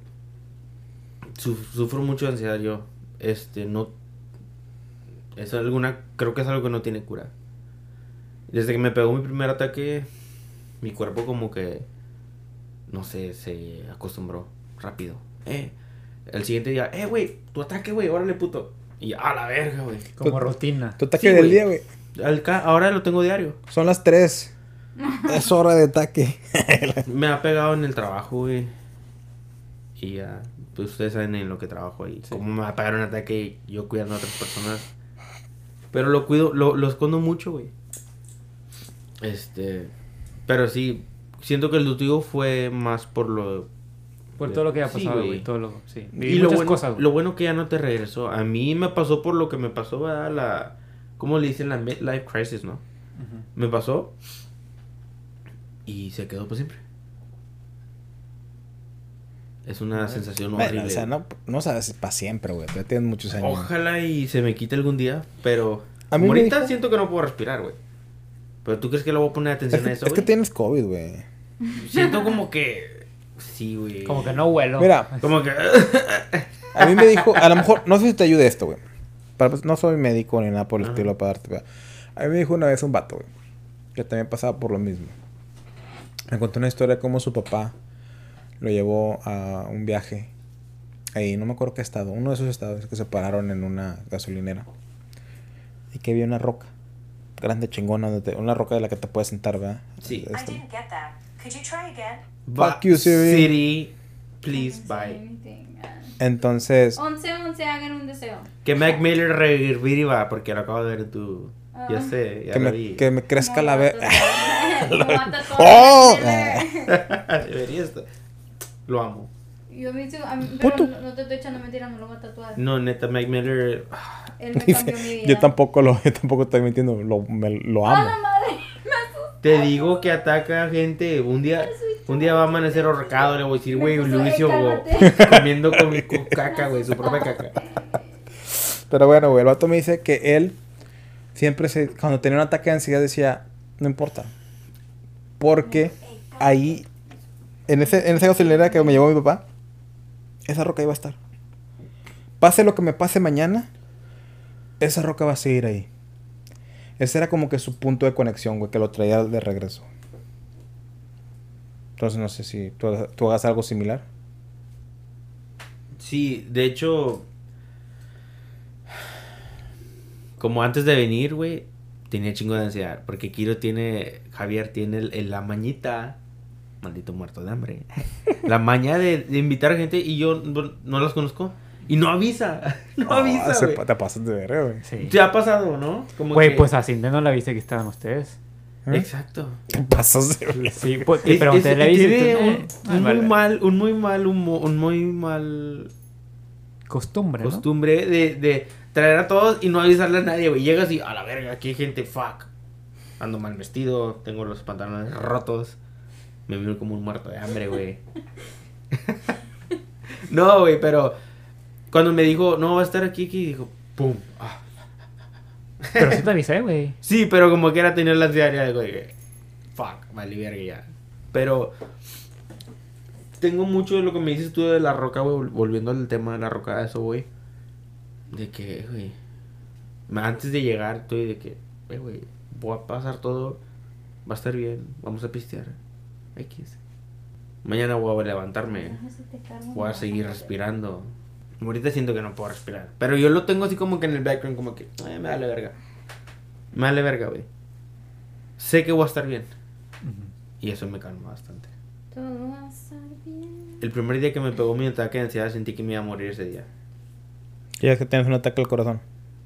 su- sufro mucho de ansiedad yo. Este, no. Es alguna. Creo que es algo que no tiene cura. Desde que me pegó mi primer ataque, mi cuerpo como que. No sé, se acostumbró rápido. Eh. El siguiente día, eh, güey, tu ataque, güey, órale, puto. Y a la verga, güey. Como rutina. Tu ataque Sí, del día, güey. Ahora lo tengo diario. Son las 3. *laughs* es hora de ataque. *laughs* Me ha pegado en el trabajo, güey. Y ya, pues ustedes saben en lo que trabajo ahí. Sí. Cómo me va a pegar un ataque yo cuidando a otras personas. Pero lo cuido, lo, lo escondo mucho, güey. Este. Pero sí, siento que el tuyo fue más por lo. Por todo lo que ha Sí, pasado, güey. güey. Todo lo, sí. Y lo muchas bueno, cosas, lo bueno que ya no te regresó. A mí me pasó por lo que me pasó, ¿verdad? La. ¿Cómo le dicen? La midlife crisis, ¿no? Ujú. Me pasó. Y se quedó por siempre. Es una sensación Bueno, horrible. o sea, no, no sabes para siempre, güey. Ya tienes muchos años. Ojalá y se me quite algún día, pero A mí me ahorita dijo- siento que no puedo respirar, güey. Pero tú crees que le voy a poner Es atención que, a eso, es que tienes COVID, güey. *laughs* Siento como que sí, güey. Como que no huelo. Mira, Como que A mí me *laughs* dijo, a lo mejor, no sé si te ayude esto, güey. Para- pues, No soy médico ni nada por el Ajá. estilo para darte. A mí me dijo una vez un vato, güey, que también pasaba por lo mismo. Me contó una historia de cómo su papá lo llevó a un viaje. Ahí, no me acuerdo qué estado, uno de esos estados que se pararon en una gasolinera. Y que había una roca, grande chingona, donde te- una roca de la que te puedes sentar, ¿verdad? Sí. I Este, didn't get that. Could you try again? Fuck you, Siri. Siri, please, bye. anything, ah. Entonces, 11, 11, hagan un deseo. Que Mac Miller reviva, porque lo acabo de ver tu... Ya Ah. sé, ya que lo me, vi. que me crezca la No, ve... no, mata todo. *laughs* ¡Oh! *laughs* Debería estar. Lo amo. Yo me hice, a mí- pero Puto. no, no te estoy echando mentira, no lo voy a tatuar. No, neta, Mac Miller... Él me Dice, cambió mi vida. yo tampoco lo, yo tampoco estoy mintiendo, lo, me- lo ¡A amo. la madre! *laughs* Te digo que ataca gente. Un día, un día va a amanecer ahorcado. Le voy a decir, güey, Luisio comiendo con, con caca, güey, su propia caca. Pero bueno, güey, el vato me dice que él siempre se, cuando tenía un ataque de ansiedad decía, no importa. Porque ahí, en, ese, en esa gasolinera que me llevó mi papá, esa roca iba a estar. Pase lo que me pase mañana, esa roca va a seguir ahí. Ese era como que su punto de conexión, güey, que lo traía de regreso. Entonces no sé si tú, tú hagas algo similar. Sí, de hecho, como antes de venir, güey, tenía chingo de ansiedad. Porque Kiro tiene, Javier tiene el, el- la mañita, maldito muerto de hambre, *laughs* la maña de, de invitar gente y yo no, no los conozco. Y no avisa, *laughs* no avisa, se- te pasas de verga, güey. Sí. Te ha pasado, ¿no? Como Güey, que- pues a Cindy no la viste que estaban ustedes. ¿Eh? Exacto. Te pasas de verga. Sí, pues, Es- y pregunté, es- ¿le viste? tiene Tú, un, eh, un muy mal, un muy mal, humo- un muy mal Costumbre, ¿no? costumbre de, de traer a todos y no avisarle a nadie, güey. Llegas y a la verga, aquí hay gente, fuck. Ando mal vestido, tengo los pantalones rotos. Me miro como un muerto de hambre, güey. *laughs* no, güey, pero cuando me dijo, no va a estar aquí, aquí dijo, pum. ah. Pero sí te avisé, güey. Sí, pero como que era tener la ansiedad de, güey, fuck, vale verga ya. Pero tengo mucho de lo que me dices tú de la roca, güey, vol- volviendo al tema de la roca, eso, güey. De que, güey, antes de llegar estoy de que, "Eh, güey, voy a pasar todo, va a estar bien, vamos a pistear. X. Mañana voy a levantarme, voy a seguir respirando. Ahorita siento que no puedo respirar. Pero yo lo tengo así como que en el background, como que, "Ay, me vale verga. Me vale verga, güey. Sé que voy a estar bien. Y eso me calma bastante. Todo va a estar bien. El primer día que me pegó mi ataque de ansiedad sentí que me iba a morir ese día. Y es que tienes un ataque al corazón.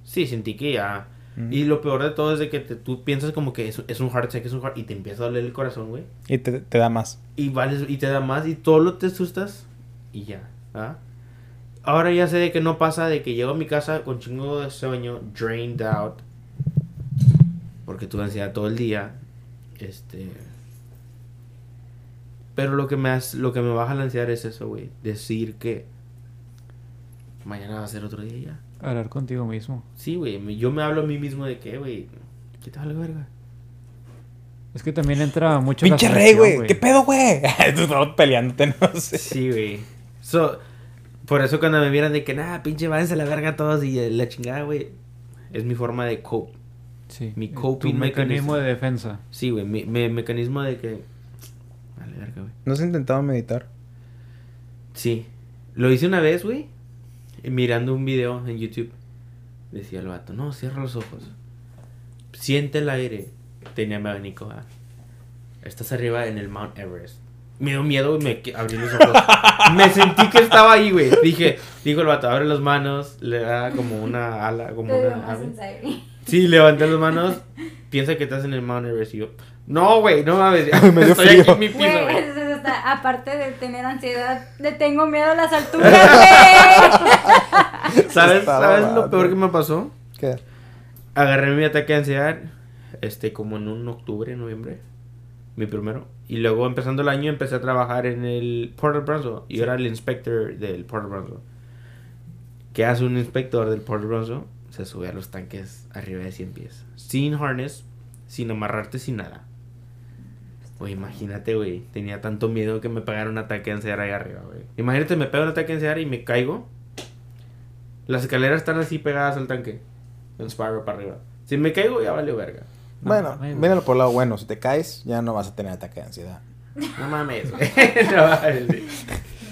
Sí, sentí que ya. Mm. Y lo peor de todo es de que te- tú piensas como que es, es un heart attack, es un heart y te empieza a doler el corazón, güey. Y te, te da más. Y vales, y te da más y todo lo te asustas y ya. ¿ah? Ahora ya sé de que no pasa de que llego a mi casa con chingo de sueño, drained out. Porque tuve ansiedad todo el día. Este. Pero lo que me hace, lo que me baja la ansiedad es eso, güey. Decir que mañana va a ser otro día y ya. Hablar contigo mismo. Sí, güey. Yo me hablo a mí mismo de que, güey, ¿qué tal, verga? Es que también entra mucho la ¡Pinche rey, güey! ¿Qué pedo, güey? *laughs* Tú estabas peleándote, no sé. Sí, güey. So, por eso cuando me miran de que, nada, pinche, váyanse a la verga todos y eh, la chingada, güey. Es mi forma de cope. Sí. Mi es coping tu mecanismo mechanism. de defensa. Sí, güey. Mi, mi mecanismo de que. Vale, verga, güey. ¿No has intentado meditar? Sí. Lo hice una vez, güey. Mirando un video en YouTube. Decía el vato, no, cierra los ojos. Siente el aire. Tenía mi abanico. ah. Estás arriba en el Mount Everest. Me dio miedo y me abrí los ojos. *laughs* me sentí que estaba ahí, güey. Dije, dijo el vato, abre las manos. Le da como una ala, como una ave. Sí, levanté las manos. Piensa que estás en el Mount Everest. Y yo, no, güey, no mames. *laughs* Me dio Estoy frío. aquí en mi piso, Güey, hasta- aparte de tener ansiedad, le tengo miedo a las alturas, güey. *laughs* ¿Sabes, ¿sabes lo peor que me pasó? ¿Qué? Agarré mi ataque de ansiedad, este, como en un octubre, noviembre, mi primero. Y luego, empezando el año, empecé a trabajar en el Port of. Y yo era el inspector del Port of Brownsville. ¿Qué hace un inspector del Port of? Se sube a los tanques arriba de 100 pies. Sin harness, sin amarrarte, sin nada. Güey, imagínate, güey. Tenía tanto miedo que me pegara un ataque de ansiedad ahí arriba, güey. Imagínate, me pega un ataque de ansiedad y me caigo. Las escaleras están así pegadas al tanque. En spiral para arriba. Si me caigo, ya valió verga. No bueno, mames. míralo por el lado bueno. Si te caes, ya no vas a tener ataque de ansiedad. No mames, güey. *laughs* No mames.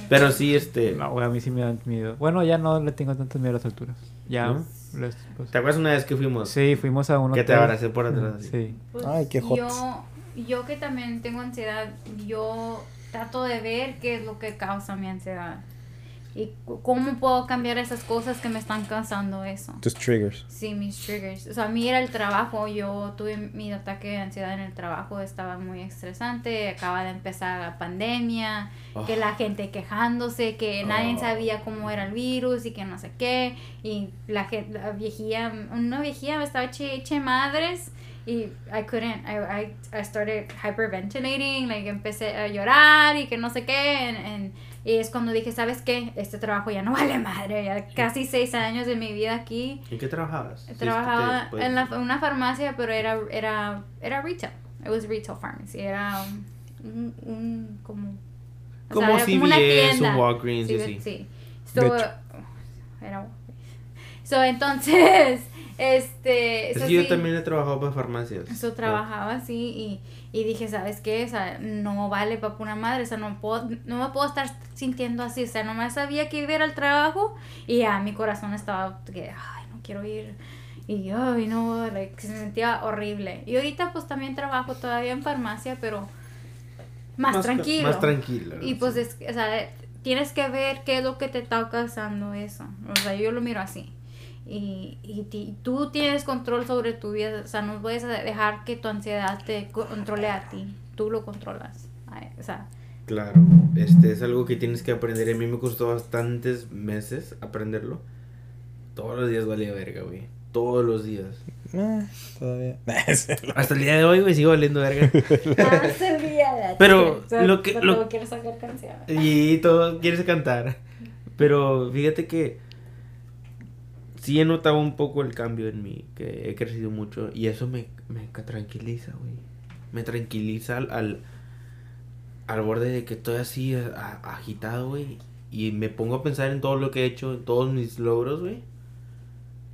Pero sí, este. No, güey, a mí sí me dan miedo. Bueno, ya no le tengo tanto miedo a las alturas. Ya. ¿No? les- pues- ¿Te acuerdas una vez que fuimos? Sí, fuimos a un Que te abracé por atrás. Sí. Pues, Ay, qué hot. Yo, yo que también tengo ansiedad, yo trato de ver qué es lo que causa mi ansiedad. Y cómo puedo cambiar esas cosas que me están causando eso. Tus triggers. Sí, mis triggers. O sea, a mí era el trabajo. Yo tuve mi ataque de ansiedad en el trabajo. Estaba muy estresante. Acaba de empezar la pandemia. Que la gente quejándose. Que nadie Oh. sabía cómo era el virus y que no sé qué. Y la, gente, la viejía, una viejía me estaba eche, eche madres. Y I couldn't, I, I, I started hyperventilating, like empecé a llorar y que no sé qué, and- and- y es cuando dije, ¿sabes qué? Este trabajo ya no *laughs* vale madre, ya casi seis años de mi vida aquí. ¿En qué trabajabas? Si es que te Trabajaba puedes- en la, una farmacia, pero era, era, era retail. It was retail pharmacy. Era un, un como... o Como era como una tienda. un Walgreens, y Sí, así. sí. So, era So, entonces, este... Es que yo sí, también he trabajado para farmacias. So, trabajaba así y, y dije, ¿sabes qué? O sea, no vale para una madre, o sea, no, puedo, no me puedo estar sintiendo así, o sea, nomás sabía que iba a ir al trabajo y ya mi corazón estaba que, ay, no quiero ir. Y ay, no, like, se sentía horrible. Y ahorita pues también trabajo todavía en farmacia, pero más, ca- tranquilo. Más tranquilo. Y pues es, o sea, tienes que ver qué es lo que te está causando eso. O sea, yo lo miro así. Y, y ti- tú tienes control sobre tu vida. O sea, no puedes dejar que tu ansiedad te controle a ti. Tú lo controlas. O sea, Claro, este es algo que tienes que aprender. A mí me costó bastantes meses aprenderlo. Todos los días valía verga, güey. Todos los días. Eh, todavía. *laughs* Hasta el día de hoy, güey, sigo valiendo verga. Pero lo que- lo- quiero sacar canciones. y todo quieres cantar. Pero fíjate que sí he notado un poco el cambio en mí, que he crecido mucho. Y eso me, me tranquiliza, güey. Me tranquiliza al, al, al borde de que estoy así a- agitado, güey. Y me pongo a pensar en todo lo que he hecho, en todos mis logros, güey.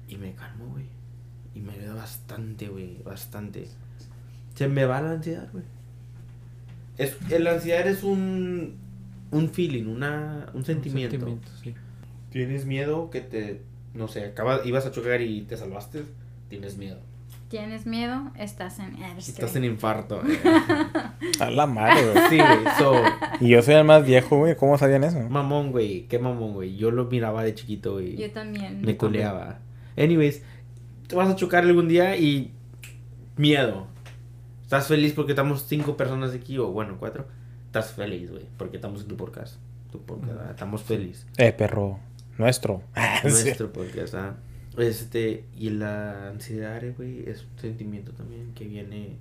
Y me calmo, güey. Y me ayuda bastante, güey. Bastante. Se me va la ansiedad, güey. Es, la ansiedad es un, un feeling, una, un sentimiento. Sentimiento, sí. Tienes miedo que te, no sé, acabas, ibas a chocar y te salvaste. Tienes miedo. ¿Tienes miedo? Estás en... Estás en infarto. eh. *laughs* A la madre, güey. sí, güey. So, Y yo soy el más viejo, güey. ¿Cómo sabían eso? mamón, güey. Qué mamón, güey. Yo lo miraba de chiquito, güey. Yo también. Me culeaba. Anyways, te vas a chocar algún día y miedo. Estás feliz porque estamos cinco personas aquí, o bueno, cuatro. Estás feliz, güey, porque estamos en tu podcast. Tu podcast, ¿verdad? Estamos felices. Eh, perro. Nuestro. *laughs* Sí. Nuestro podcast, ¿ah? Este, y la ansiedad, güey, es un sentimiento también que viene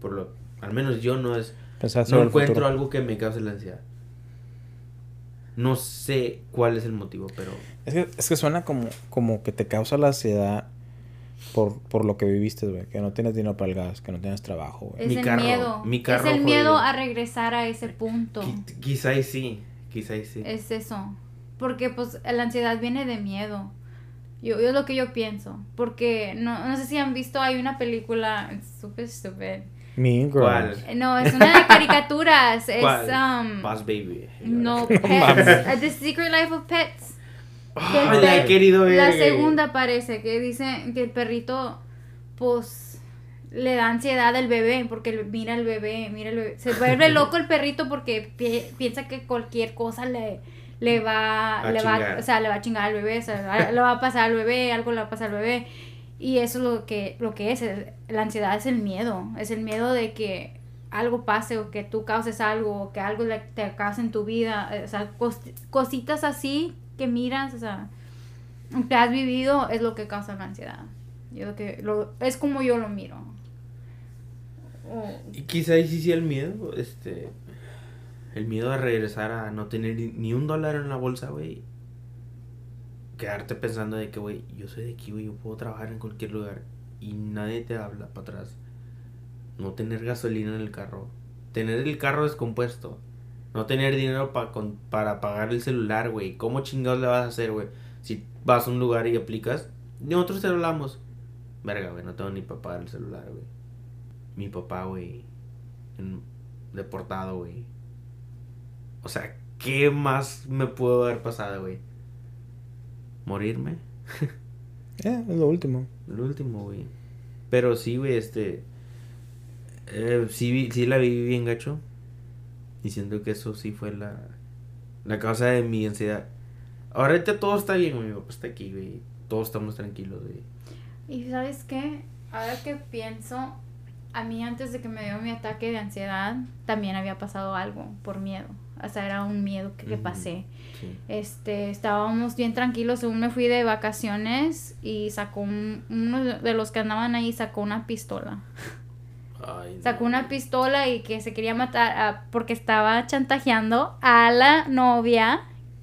por lo... Al menos yo no es... No encuentro futuro. algo que me cause la ansiedad. No sé cuál es el motivo, pero... Es que, es que suena como, como que te causa la ansiedad por, por lo que viviste, güey. Que no tienes dinero para el gas, que no tienes trabajo, güey. Es Mi el carro, miedo. mi carro es el miedo jodido. a regresar a ese punto. Qui- Quizá y sí, quizá y sí. Es eso. Porque pues la ansiedad viene de miedo. Yo, yo es lo que yo pienso. Porque no, no sé si han visto, hay una película, es súper estúpida. Mean Girls. ¿Cuál? No, es una de *laughs* caricaturas. es ¿Cuál? um, Boss Baby. no No Pets. Uh, The Secret Life of Pets. que Ay, la he querido ver. La segunda parece que dice que el perrito pues le da ansiedad al bebé porque mira al bebé, mira el bebé. Se vuelve *laughs* loco el perrito porque pi- piensa que cualquier cosa le le va A le chingar. va o sea, le va a chingar al bebé, o sea, le va a pasar al bebé, algo le va a pasar al bebé. Y eso es lo que lo que es, es- la ansiedad es el miedo, es el miedo de que algo pase o que tú causes algo o que algo te cause en tu vida, eh, o sea, cos- cositas así que miras, o sea, que has vivido es lo que causa la ansiedad. Yo lo que lo, es como yo lo miro. O- Y quizá y sí sí el miedo, este... El miedo a regresar a no tener ni- un dólar en la bolsa, güey. Quedarte pensando de que, güey, yo soy de aquí, güey, yo puedo trabajar en cualquier lugar. Y nadie te habla para atrás. No tener gasolina en el carro. Tener el carro descompuesto. No tener dinero pa- con- para pagar el celular, güey. ¿Cómo chingados le vas a hacer, güey? Si vas a un lugar y aplicas, nosotros te hablamos. Verga, güey, no tengo ni para pagar el celular, güey. Mi papá, güey. Deportado, güey. O sea, ¿qué más me pudo haber pasado, güey? ¿Morirme? *laughs* Eh, es lo último. Lo último, güey. Pero sí, güey, este. eh, sí, vi- sí la viví bien gacho. Y siento que eso sí fue la. La causa de mi ansiedad. Ahorita todo está bien, güey. Mi papá está aquí, güey. Todos estamos tranquilos, güey. Y sabes qué, ahora que pienso, a mí antes de que me dio mi ataque de ansiedad, también había pasado algo por miedo. O sea, era un miedo que, que pasé. Sí. Este, estábamos bien tranquilos, según me fui de vacaciones y sacó un- uno de los que andaban ahí sacó una pistola. Ay, no. Sacó una pistola y que se quería matar a- porque estaba chantajeando a la novia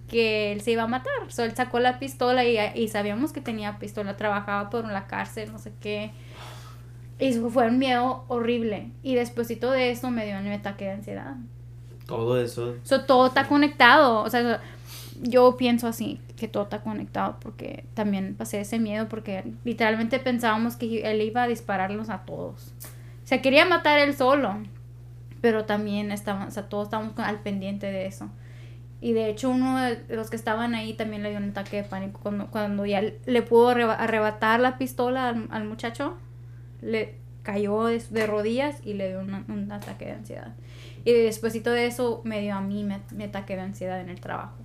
que él se iba a matar. So, él sacó la pistola y, y sabíamos que tenía pistola, trabajaba por la cárcel, no sé qué. Y fue un miedo horrible. Y despuésito de eso me dio un ataque de ansiedad. Todo eso. So, todo está conectado. O sea, yo pienso así, que todo está conectado porque también pasé ese miedo porque literalmente pensábamos que él iba a dispararlos a todos. O sea, quería matar él solo, pero también estaban, o sea, todos estábamos al pendiente de eso. Y de hecho uno de los que estaban ahí también le dio un ataque de pánico cuando, cuando ya le pudo arreba- arrebatar la pistola al, al muchacho. Le cayó de, de rodillas y le dio una- un ataque de ansiedad. Y despuésito de eso me dio a mí mi, mi ataque de ansiedad en el trabajo.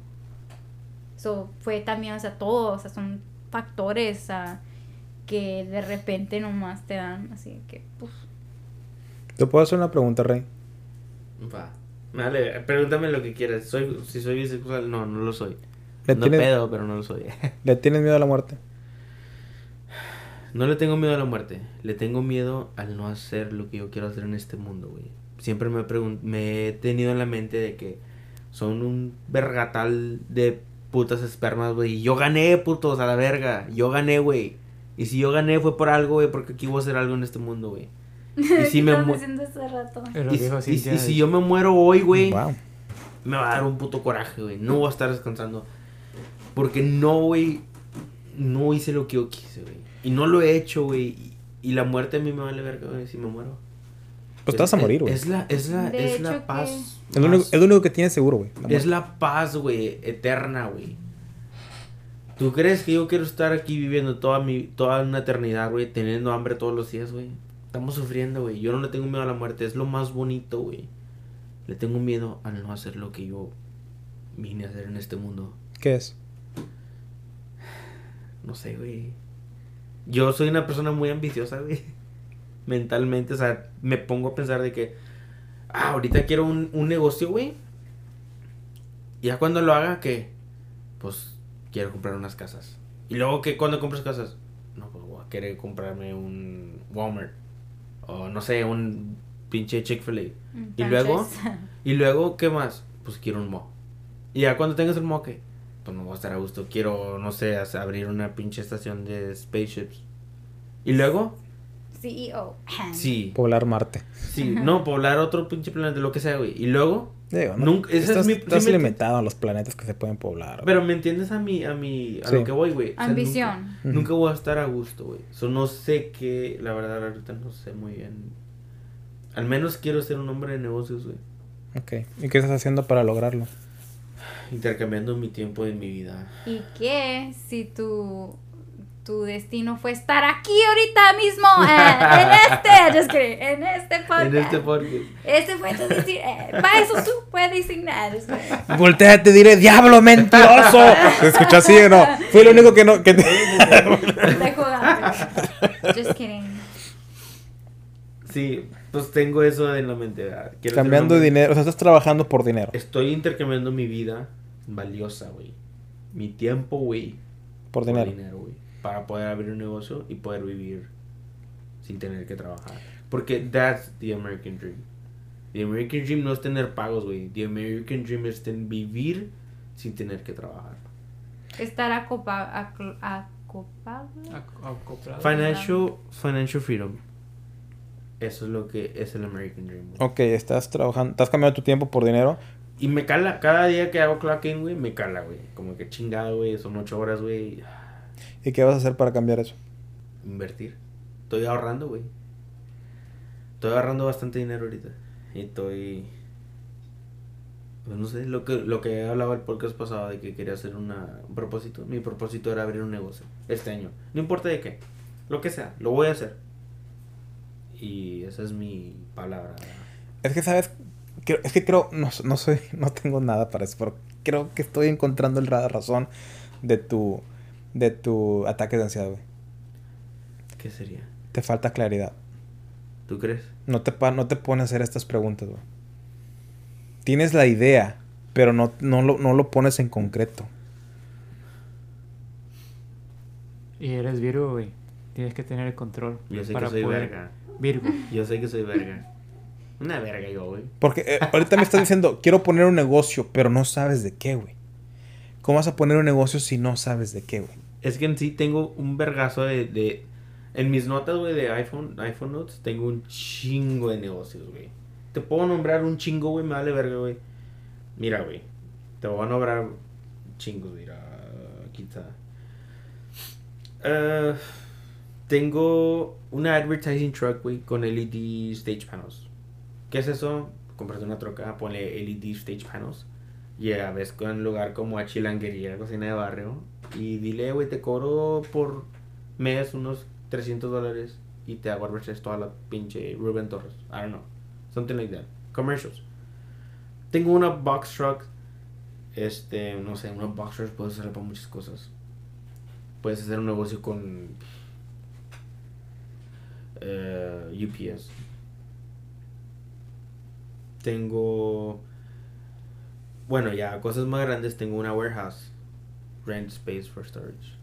Eso fue también, o sea, todo, o sea, son factores o sea, que de repente nomás te dan, así que, pues, ¿Te puedo hacer una pregunta, Rey? Va. Vale, pregúntame lo que quieras. Soy, si soy bisexual, no, no lo soy. ¿Le no tienes, pedo, pero no lo soy. *laughs* ¿Le tienes miedo a la muerte? No le tengo miedo a la muerte. Le tengo miedo al no hacer lo que yo quiero hacer en este mundo, güey. Siempre me, me he tenido en la mente de que son un vergatal de putas espermas, güey. Y yo gané, putos, a la verga. Yo gané, güey. Y si yo gané fue por algo, güey, porque aquí voy a hacer algo en este mundo, güey. *laughs* Y si me ¿Qué estabas mu- diciendo hace rato? Pero y, y- Cintia, y si yo me muero hoy, güey, Wow. me va a dar un puto coraje, güey. No voy a estar descansando. Porque no, güey, no hice lo que yo quise, güey. Y no lo he hecho, güey. Y, y la muerte a mí me vale verga, güey, si me muero. Pues te vas a morir, güey. Es la, es la, De es la paz. Es lo, único, es lo único que tienes seguro, güey. es la paz, güey, eterna, güey. ¿Tú crees que yo quiero estar aquí viviendo toda mi toda una eternidad, güey, teniendo hambre todos los días, güey? Estamos sufriendo, güey. Yo no le tengo miedo a la muerte, es lo más bonito, güey. Le tengo miedo al no hacer lo que yo vine a hacer en este mundo. ¿Qué es? No sé, güey. Yo soy una persona muy ambiciosa, güey. Mentalmente, o sea, me pongo a pensar de que, ah, ahorita quiero un, un negocio, güey. Y ya cuando lo haga, ¿qué? Pues quiero comprar unas casas. Y luego que cuando compras casas, no, pues voy a querer comprarme un Walmart. O no sé, un pinche Chick-fil-A. Y luego, *laughs* y luego, ¿qué más? Pues quiero un mo. Y ya cuando tengas el mo, ¿qué? Pues no voy a estar a gusto. Quiero, no sé, abrir una pinche estación de spaceships. Y luego, CEO. *clears throat* sí, Poblar Marte. sí, no, poblar otro pinche planeta, lo que sea, güey. Y luego, Digo, ¿no? Nunca- esa es mi- estás sí limitado a los planetas que se pueden poblar. güey. pero ¿me entiendes a mi, a mi, a Sí. lo que voy, güey? O sea, Ambición. Nunca, nunca voy a estar a gusto, güey. Eso no sé qué, la verdad, ahorita no sé muy bien. Al menos quiero ser un hombre de negocios, güey. Ok. ¿Y qué estás haciendo para lograrlo? Intercambiando mi tiempo y mi vida. ¿Y qué si tu, tu destino fue estar aquí ahorita mismo? *laughs* eh, en este, just kidding, en este podcast. En este podcast. Este fue tu destino. eh, para eso tú puedes designar. just kidding. Voltea, te diré, diablo mentiroso. *laughs* ¿Te escuchó así o no? Fue lo único que no. Que te-. Just kidding. Sí, pues tengo eso en la mente. ser Cambiando dinero. O sea, estás trabajando por dinero. Estoy intercambiando mi vida valiosa, güey. Mi tiempo, güey. Por dinero. güey. Para poder abrir un negocio y poder vivir sin tener que trabajar. Porque that's the American dream. The American dream no es tener pagos, güey. The American dream es ten- vivir sin tener que trabajar. Estar acopa, acl- acopable. Ac- acoplado. Financial, financial freedom. Eso es lo que es el American dream. güey. Ok, estás trabajando. Estás cambiando tu tiempo por dinero. Y me cala, cada día que hago clock in, güey, me cala, güey. Como que chingado, güey, son ocho horas, güey. ¿Y qué vas a hacer para cambiar eso? Invertir. Estoy ahorrando, güey. Estoy ahorrando bastante dinero ahorita. Y estoy... Pues no sé, lo que, lo que hablaba el podcast pasado de que quería hacer una, un propósito. Mi propósito era abrir un negocio este año. No importa de qué. Lo que sea, lo voy a hacer. Y esa es mi palabra. Es que, ¿sabes? Creo- es que creo, no, no soy, *laughs* no tengo nada para eso, pero creo que estoy encontrando el la razón de tu, de tu ataque de ansiedad, güey. ¿Qué sería? Te falta claridad. ¿Tú crees? No te, pa- no te pones a hacer estas preguntas, güey. Tienes la idea, pero no, no, lo, no lo pones en concreto. Y eres Virgo, güey. Tienes que tener el control. Yo sé para que soy poder- verga. Virgo. Yo sé que soy verga. Una verga yo, güey. Porque eh, ahorita me estás diciendo, quiero poner un negocio, pero no sabes de qué, güey. ¿Cómo vas a poner un negocio si no sabes de qué, güey? Es que en sí tengo un vergazo de... de- en mis notas, güey, de iPhone, iPhone Notes, tengo un chingo de negocios, güey. Te puedo nombrar un chingo, güey, me vale verga, güey. Mira, güey. Te voy a nombrar chingos, mira. Está. Eh, tengo una advertising truck, güey, con LED stage panels. ¿Qué es eso? Comprate una troca, ponle LED stage panels. Y a ves con un lugar como a Chilanguería, cocina de barrio. Y dile, güey, te cobro por mes unos 300 dólares. Y te hago advertise toda la pinche Ruben Torres. I don't know. Something like that. Commercials. Tengo una box truck. Este, no sé, una box truck puedes usarla para muchas cosas. Puedes hacer un negocio con eh, UPS. Tengo bueno, ya cosas más grandes. Tengo una warehouse. Rent space for storage.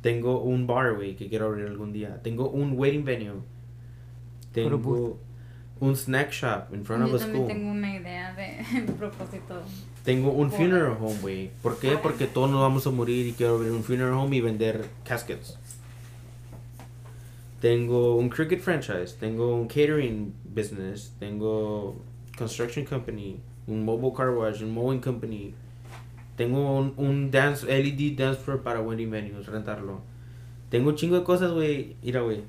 Tengo un bar, güey, que quiero abrir algún día. Tengo un wedding venue. Tengo un snack shop in front Yo of a también school. tengo una idea de *laughs* propósito. Tengo un Por- funeral home, güey. ¿Por qué? Porque todos nos vamos a morir y quiero abrir un funeral home y vender caskets. Tengo un cricket franchise, tengo un catering business, tengo construction company, un mobile car wash, un mowing company. Tengo un, un dance LED dance floor para wedding venues, rentarlo. Tengo un chingo de cosas, güey. Mira, güey.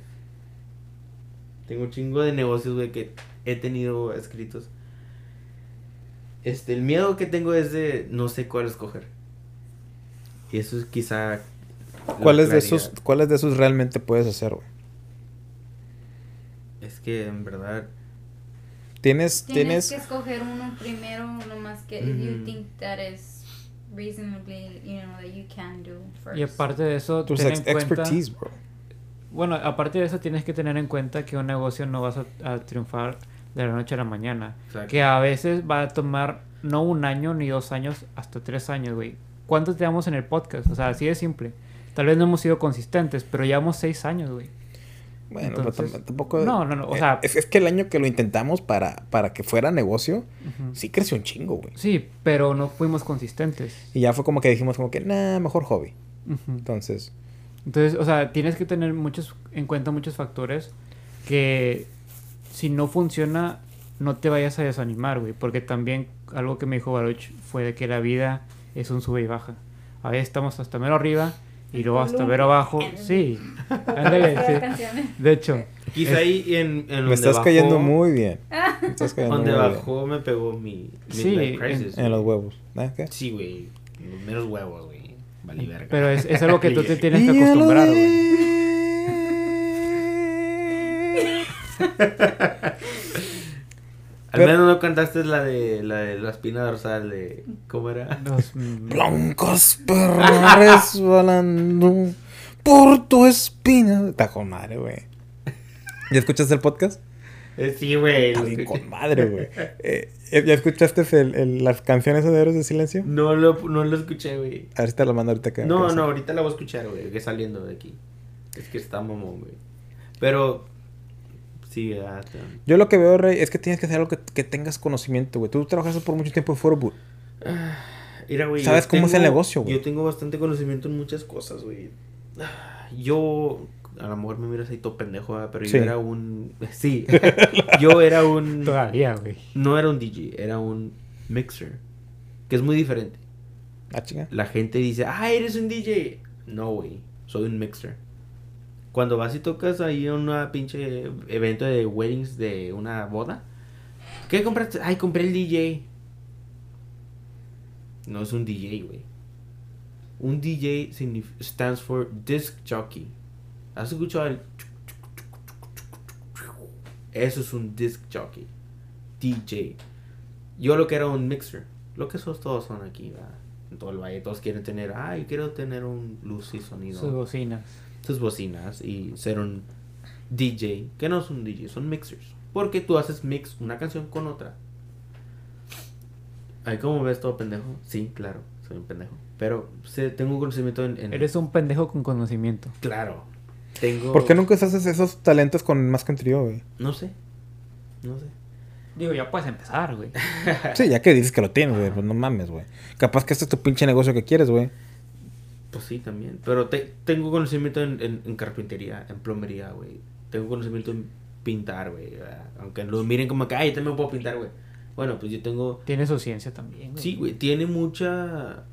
Tengo un chingo de negocios, güey, que he tenido escritos. Este, el miedo que tengo es de no sé cuál escoger. Y eso es quizá. ¿Cuáles de esos, ¿Cuáles de esos realmente puedes hacer, güey? Es que en verdad. Tienes, Tienes tienes, que escoger uno primero, uno más que if you Ujú. think that is reasonably, you know, that you can do first. Y aparte de eso, tus ten ex- en cuenta... expertise, bro. Bueno, aparte de eso, tienes que tener en cuenta que un negocio no vas a, a triunfar de la noche a la mañana. Exacto. Que a veces va a tomar no un año ni dos años, hasta tres años, güey. ¿Cuánto llevamos en el podcast? O sea, así de simple. Tal vez no hemos sido consistentes, pero llevamos seis años, güey. Bueno, Entonces, tampoco... no, no, no, o eh, sea- Es, es que el año que lo intentamos para, para que fuera negocio, sí creció un chingo, güey. Sí, pero no fuimos consistentes. Y ya fue como que dijimos como que, nah, mejor hobby. Entonces, Entonces, o sea, tienes que tener muchos en cuenta muchos factores que si no funciona no te vayas a desanimar, güey, porque también algo que me dijo Baruch fue de que la vida es un sube y baja. A veces estamos hasta mero arriba y luego hasta mero abajo. Sí. *laughs* Ándale, sí. De hecho, Quizá Es- ahí en, en donde me estás bajó- cayendo muy bien. Me estás cayendo Donde muy bien. bajó me pegó mi Sí, crisis. En los huevos. ¿Ah, qué? Sí, güey. Los meros huevos, güey. Vale verga. pero es, es algo que tú te *laughs* tienes que acostumbrar, güey. *laughs* Al Pero- menos no cantaste la de la de la espina dorsal de ¿cómo era? Los, *laughs* Blancas perras resbalando *laughs* por tu espina. Está con madre, güey. ¿Ya escuchaste el podcast? Eh, sí, güey. Está con madre, güey. *laughs* Eh, ¿Ya escuchaste el- el- las canciones de Héroes de Silencio? No lo no lo escuché, güey. A ver si te la mando ahorita que No, no, ahorita la voy a escuchar, güey, que saliendo de aquí. Es que está mamón, güey. Pero sí, te- Yo lo que veo, Rey, es que tienes que hacer algo que, que tengas conocimiento, güey. Tú trabajaste por mucho tiempo en Foroboot. Mira, güey. ¿Sabes cómo es el negocio, güey? Yo tengo bastante conocimiento en muchas cosas, güey. Ah, Yo, a lo mejor me miras ahí todo pendejo, ¿verdad? pero Sí. yo era un... *laughs* Sí, *laughs* yo era un... Todavía, güey. No era un DJ, era un mixer. Que es muy diferente. Ah, chinga. La gente dice, ah, eres un DJ. No, güey, soy un mixer. Cuando vas y tocas ahí una pinche evento de weddings de una boda, ¿qué compraste? Ay, compré el DJ. No es un DJ, güey. Un DJ stands for disc jockey. ¿Has escuchado el? Eso es un disc jockey. DJ. Yo lo que era un mixer. Lo que esos todos son aquí, ¿verdad? En todo el valle. Todos quieren tener, ay, quiero tener un luz y sonido. Sus bocinas. Sus bocinas y ser un DJ. Que no son DJ, son mixers. Porque tú haces mix una canción con otra. Ay, ¿cómo ves todo pendejo? Sí, claro, soy un pendejo. Pero sé, tengo conocimiento en, en- Eres un pendejo con conocimiento. Claro. Tengo... ¿Por qué nunca haces esos talentos con más que un trío, güey? No sé. No sé. Digo, ya puedes empezar, güey. Sí, ya que dices que lo tienes, güey, pues no mames, güey. Capaz que este es tu pinche negocio que quieres, güey. Pues sí, también. Pero te- tengo conocimiento en, en- en carpintería, en plomería, güey. Tengo conocimiento en pintar, güey. Aunque lo miren como que, ay, yo también puedo pintar, güey. Bueno, pues yo tengo... Tiene su ciencia también, güey. Sí, güey, tiene mucha...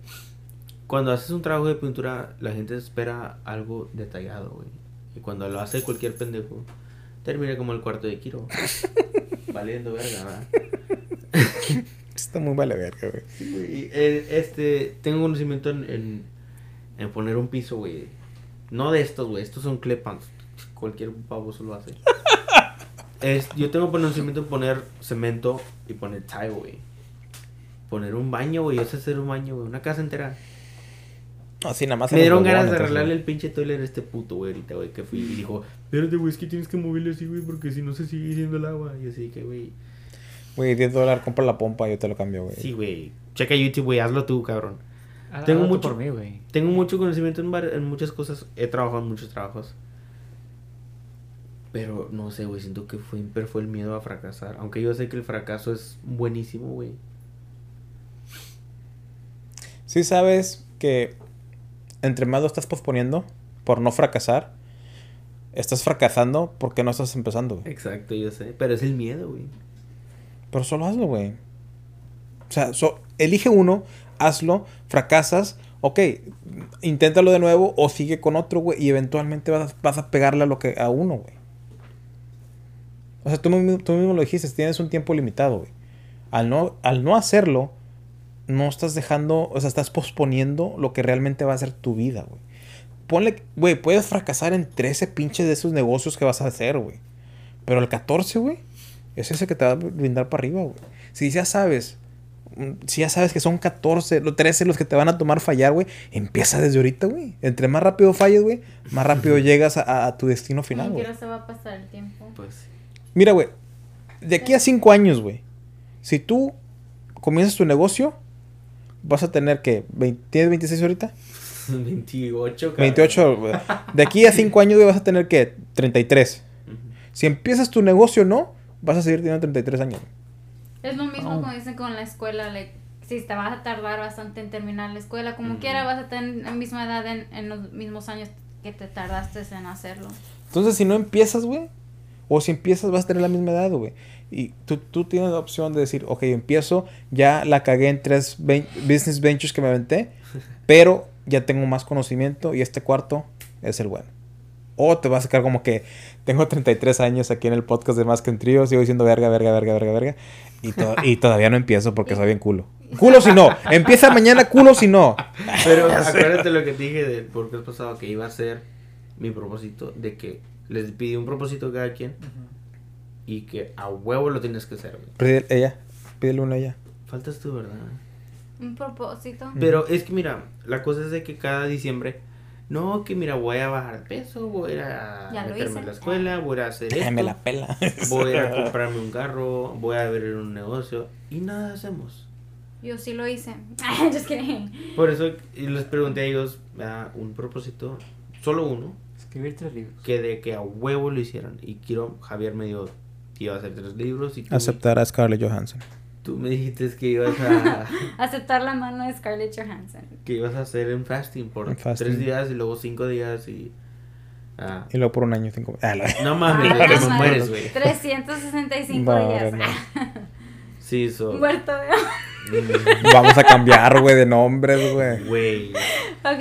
Cuando haces un trabajo de pintura, la gente espera algo detallado, güey. Y cuando lo hace cualquier pendejo, termina como el cuarto de Kiro. *laughs* Valiendo verga, ¿verdad? Está muy vale verga, güey. Sí, güey. eh, Este, tengo conocimiento en, en, en poner un piso, güey. No de estos, güey. Estos son clepans. Cualquier baboso lo hace. *laughs* Es, yo tengo conocimiento en poner cemento y poner tile, güey. Poner un baño, güey. Yo sé hacer un baño, güey. Una casa entera. No, sí, nada más. Me dieron ganas de arreglarle el pinche toilet a este puto, güey, ahorita, güey, que fui y dijo, espérate, güey, es que tienes que moverle así, güey, porque si no se sigue yendo el agua. Y así que, güey, Güey, 10 dólares, compra la pompa y yo te lo cambio, güey. sí, güey, checa YouTube, güey, hazlo tú, cabrón. Haz- tengo mucho- por mí, güey. Tengo mucho conocimiento en muchas cosas. He trabajado en muchos trabajos. Pero no sé, güey. Siento que fue, pero fue el miedo a fracasar. Aunque yo sé que el fracaso es buenísimo, güey. Sí sabes que entre más lo estás posponiendo por no fracasar, estás fracasando porque no estás empezando, güey. Exacto, yo sé. Pero es el miedo, güey. Pero solo hazlo, güey. O sea, so- elige uno, hazlo, fracasas, ok, inténtalo de nuevo o sigue con otro, güey, y eventualmente vas a, pegarle a, lo que, a uno, güey. O sea, tú mismo, lo dijiste, tienes un tiempo limitado, güey. Al no, al no hacerlo, no estás dejando, o sea, estás posponiendo lo que realmente va a ser tu vida, güey. Ponle, güey, puedes fracasar en 13 pinches de esos negocios que vas a hacer, güey. Pero el 14, güey, es ese que te va a brindar para arriba, güey. Si ya sabes, si ya sabes que son 14, los 13 los que te van a tomar fallar, güey, empieza desde ahorita, güey. Entre más rápido falles, güey, más rápido llegas a, a tu destino final, güey. se va a pasar el tiempo. Pues. Mira, güey, de aquí a 5 años, güey, si tú comienzas tu negocio, vas a tener que, 20 ¿tienes 26 ahorita? *laughs* 28, cabrón. 28, güey. De aquí a 5 años, güey, vas a tener que 33. Ujú. Si empiezas tu negocio, no, vas a seguir teniendo 33 años. güey. Es lo mismo Oh. como dicen con la escuela, like, si te vas a tardar bastante en terminar la escuela, como quiera vas a tener la misma edad en, en los mismos años que te tardaste en hacerlo. Entonces, si no empiezas, güey, o si empiezas, vas a tener la misma edad, güey. Y tú, tú tienes la opción de decir, ok, empiezo, ya la cagué en tres ven- business ventures que me aventé, *laughs* pero ya tengo más conocimiento y este cuarto es el bueno. O te vas a quedar como que tengo 33 años aquí en el podcast de Más que un Trío, sigo diciendo verga, verga, verga, verga, verga, y, to- y todavía no empiezo porque soy bien culo. Culo si no, empieza mañana, culo si no. Pero acuérdate lo que te dije del podcast pasado, que iba a ser mi propósito, de que les pidí un propósito a cada quien y que a huevo lo tienes que hacer, güey. Pídele ella, pídele uno a ella. Faltas tú, ¿verdad? Un propósito. Pero es que mira, la cosa es de que cada diciembre, no, que mira, voy a bajar de peso, voy a ir a Ya meterme en la escuela, voy a hacer esto, me la pela. *laughs* voy a ir a comprarme un carro, voy a abrir un negocio y nada hacemos. Yo sí lo hice. *laughs* Just kidding. Por eso les pregunté a ellos ah, un propósito, solo uno, Escribir tres libros. que de que a huevo lo hicieran. Y quiero, Javier me dijo que iba a hacer tres libros y tú, Aceptar a Scarlett Johansson. Tú me dijiste que ibas a *laughs* Aceptar la mano de Scarlett Johansson. que ibas a hacer un fasting por Un fasting. tres días y luego cinco días y ah, Y luego por un año cinco. Ah, la- no mames, que no me mames. mueres, güey. 365 No, días. no. *laughs* Sí, so, Muerto de mm, Vamos a cambiar, güey, de nombres, güey. güey,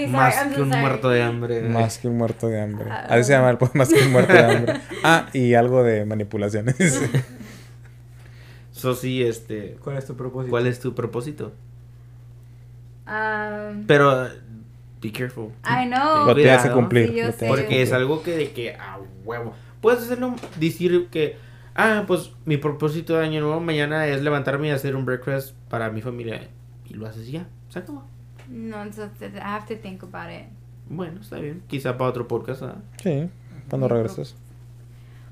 más I'm que so un sorry. muerto de hambre. Más que un muerto de hambre. Ah. Así se llama el poema, más que un muerto de hambre. Ah, y algo de manipulaciones. *laughs* So sí, este, ¿Cuál es tu propósito? ¿cuál es tu propósito? Um, Pero be careful. I know. Lo que Cuidado. cumplir. Sí, yo sé. Porque es algo que de que a huevo. Puedes hacerlo, decir que, ah, pues mi propósito de año nuevo mañana es levantarme y hacer un breakfast para mi familia. Y lo haces ya, se acabó. No, entonces I have to think about it. Bueno, está bien. Quizá para otro podcast. ¿ah? Sí, cuando regreses.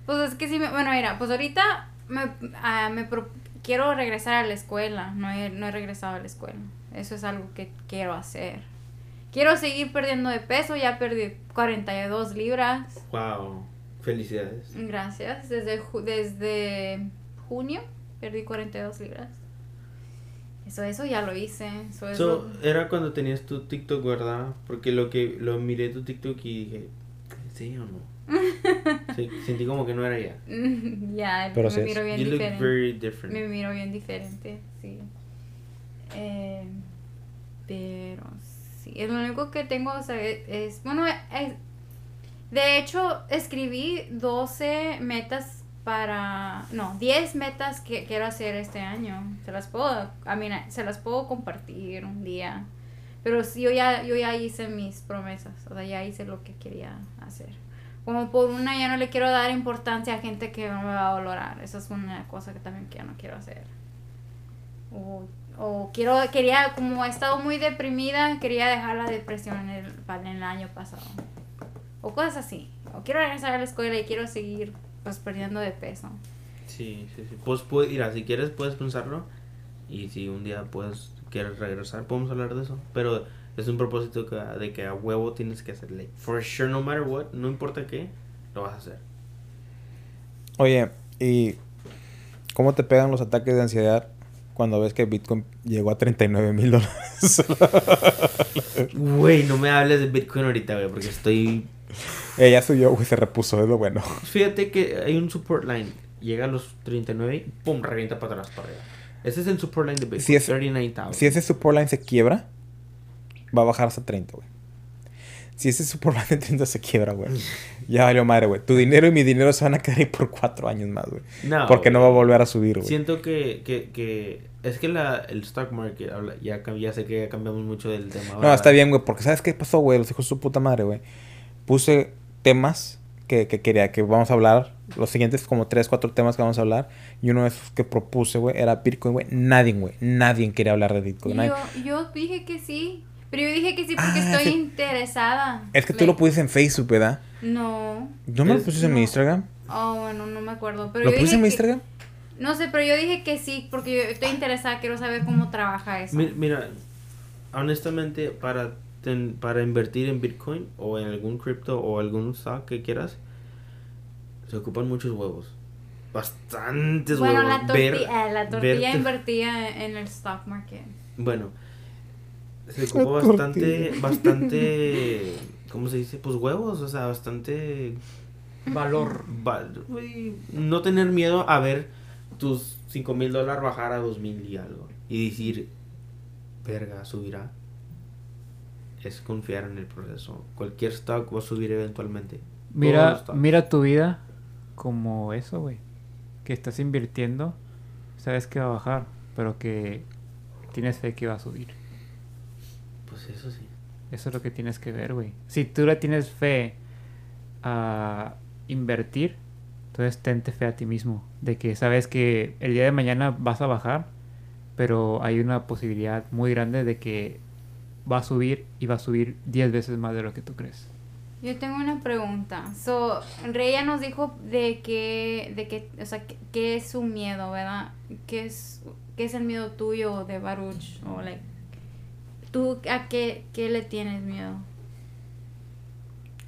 Pues es que sí, me, bueno, mira, pues ahorita me, ah, me pro- quiero regresar a la escuela. No he, no he regresado a la escuela. Eso es algo que quiero hacer. Quiero seguir perdiendo de peso. Ya perdí 42 libras. Wow. Felicidades. Gracias. Desde, ju- desde junio perdí 42 libras. Eso, eso ya lo hice. Eso, eso. So, era cuando tenías tu TikTok, ¿verdad? Porque lo que lo miré tu TikTok y dije, ¿sí o no? *laughs* Sí, sentí como que no era *laughs* ya. ya, Pero me sí es. miro bien You look diferente. very different. Me miro bien diferente, sí. Eh, pero sí, es lo único que tengo, o sea, es, es- bueno, es- de hecho, escribí 12 metas para, no, 10 metas que quiero hacer este año. Se las puedo, a mí, se las puedo compartir un día. Pero sí, yo ya, yo ya hice mis promesas, o sea, ya hice lo que quería hacer. Como por una ya no le quiero dar importancia a gente que no me va a valorar. Esa es una cosa que también ya no quiero hacer. O, o quiero, quería, como he estado muy deprimida, quería dejar la depresión en el, en el año pasado. O cosas así. O quiero regresar a la escuela y quiero seguir pues perdiendo de peso. Sí, sí, sí. Pues, pues, mira, si quieres puedes pensarlo. Y si un día puedes, quieres regresar, podemos hablar de eso. Pero es un propósito que, de que a huevo tienes que hacerle. For sure, no matter what, no importa qué, lo vas a hacer. Oye, ¿y cómo te pegan los ataques de ansiedad cuando ves que Bitcoin llegó a 39 mil dólares? *laughs* Güey, no me hables de Bitcoin ahorita, güey, porque estoy... Eh, ya subió, güey, se repuso, es lo bueno. Fíjate que hay un support line. Llega a los 39 y pum, revienta para atrás, para arriba. Ese es el support line de Bitcoin. Si es- 39,000. Si ese support line se quiebra, va a bajar hasta 30, güey. Si ese line de 30 se quiebra, güey, ya valió madre, güey. Tu dinero y mi dinero se van a quedar ahí por 4 años más, güey. No, Porque no va a volver a subir, güey. Siento que, que, que es que la, el stock market, ya, ya sé que ya cambiamos mucho del tema. No, ¿verdad? está bien, güey, porque ¿sabes qué pasó, güey? Los hijos de su puta madre, güey. Puse temas que, que quería que vamos a hablar. Los siguientes como tres, cuatro temas que vamos a hablar. Y uno de esos que propuse, güey, era Bitcoin, güey. Nadie, güey. Nadie quería hablar de Bitcoin. nadie. Yo, yo dije que sí. Pero yo dije que sí porque Ah, estoy interesada. Es que tú lo pusiste en Facebook, ¿verdad? No. ¿No me lo Es- pusiste en no. mi Instagram? Oh, bueno, no me acuerdo. Pero ¿Lo yo pusiste en mi que- Instagram? No sé, pero yo dije que sí porque yo estoy interesada. Quiero saber cómo trabaja eso. Mi- Mira, honestamente, para, ten- para invertir en Bitcoin o en algún cripto o algún stock que quieras, se ocupan muchos huevos. Bastantes bueno, huevos. la, torti- Ver- la tortilla verte- invertía en el stock market. Bueno, se ocupa bastante, bastante, ¿cómo se dice? Pues huevos, o sea, bastante Valor. no tener miedo a ver tus 5 mil dólares bajar a 2 mil y algo. Y decir, verga, subirá. Es confiar en el proceso. Cualquier stock va a subir eventualmente. Mira, mira tu vida como eso, güey. Que estás invirtiendo, sabes que va a bajar, pero que tienes fe que va a subir. Eso sí. Eso es lo que tienes que ver, güey. Si tú le tienes fe a invertir, entonces tente fe a ti mismo. De que sabes que el día de mañana vas a bajar, pero hay una posibilidad muy grande de que va a subir y va a subir 10 veces más de lo que tú crees. Yo tengo una pregunta. So, Rey ya nos dijo de que, de que, o sea, que- qué es su miedo, ¿verdad? ¿Qué es, qué es el miedo tuyo de Baruch? O, like, ¿tú a qué, qué le tienes miedo?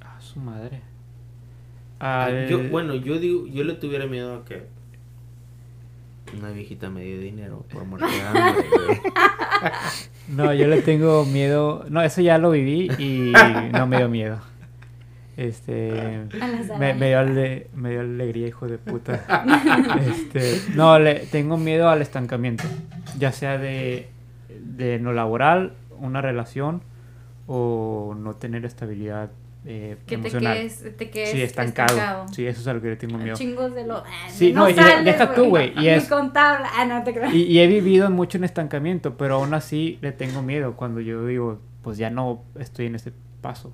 Ah, su madre. Ah, Al- Yo, bueno, yo digo, yo le tuviera miedo a que una viejita me dio dinero por güey. *laughs* No, yo le tengo miedo. No, eso ya lo viví y no me dio miedo. Este. A Me, me dio, ale- me dio alegría, hijo de puta. *laughs* Este, no, le tengo miedo al estancamiento. Ya sea de, de no laboral, una relación o no tener estabilidad eh, Que te emocional. quedes, te quedes sí, estancado. Sí, eso es a lo que le tengo miedo. Chingos de lo... Sí, no, y de- sales, deja tú, güey, y es-. Ah, no te. Y, y he vivido mucho en estancamiento, pero aún así le tengo miedo cuando yo digo, pues ya no estoy en ese paso.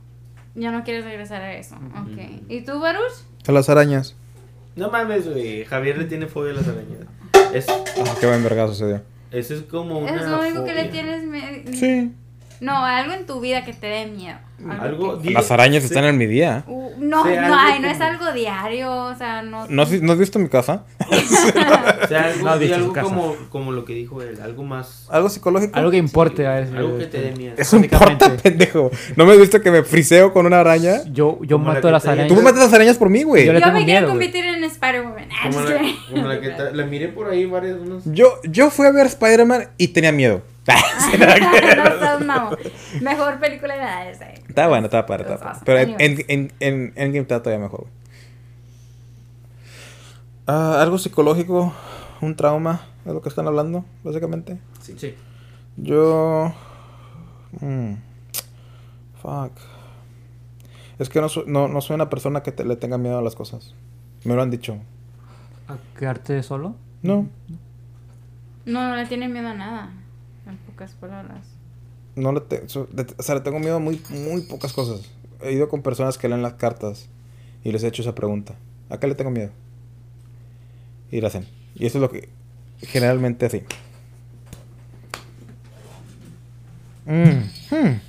Ya no quieres regresar a eso. Ujú. Ok. ¿Y tú, Baruch? A las arañas. No mames, güey. Javier le tiene fobia a las arañas. Es, Ah, qué buen vergazo se dio. Eso es como una Es lo único que le tienes miedo. Sí. No, algo en tu vida que te dé miedo. Algo- que- di- Las arañas Sí. están en mi día. Uh, no, Sí, no, algo ay, no es como- algo diario, o sea, no. ¿No, has- ¿no has visto mi casa? *laughs* O sea, algo, No has visto su algo casa. como, como lo que dijo él, algo más... ¿Algo psicológico? Algo que importe, a ver. Algo que te dé miedo. Eso importa, pendejo. ¿No me has visto que me friseo con una araña? Yo, yo Como la mato que las te- arañas. Tú me matas las arañas por mí, güey. Yo Yo me quiero miedo, güey. convertir en Spider-Woman. Ah, Como just la, como la que ta- la miré por ahí varias unos... Yo, yo fui a ver Spider-Man y tenía miedo. *laughs* no. Mejor película de nada esa. Está bueno, está awesome. Pero en, en, en, en Endgame está todavía mejor. Ah, algo psicológico, un trauma, es lo que están hablando, básicamente. Sí. Yo. mm, fuck. Es que no, soy- no, no soy una persona que te- le tenga miedo a las cosas. Me lo han dicho. ¿A quedarte solo? No, No, no le tiene miedo a nada. Pocas palabras. no le, te- so- de- o sea, le tengo miedo a muy, muy pocas cosas. He ido con personas que leen las cartas y les he hecho esa pregunta. ¿A qué le tengo miedo? Y la hacen. Y eso es lo que generalmente así. Mm, hmm.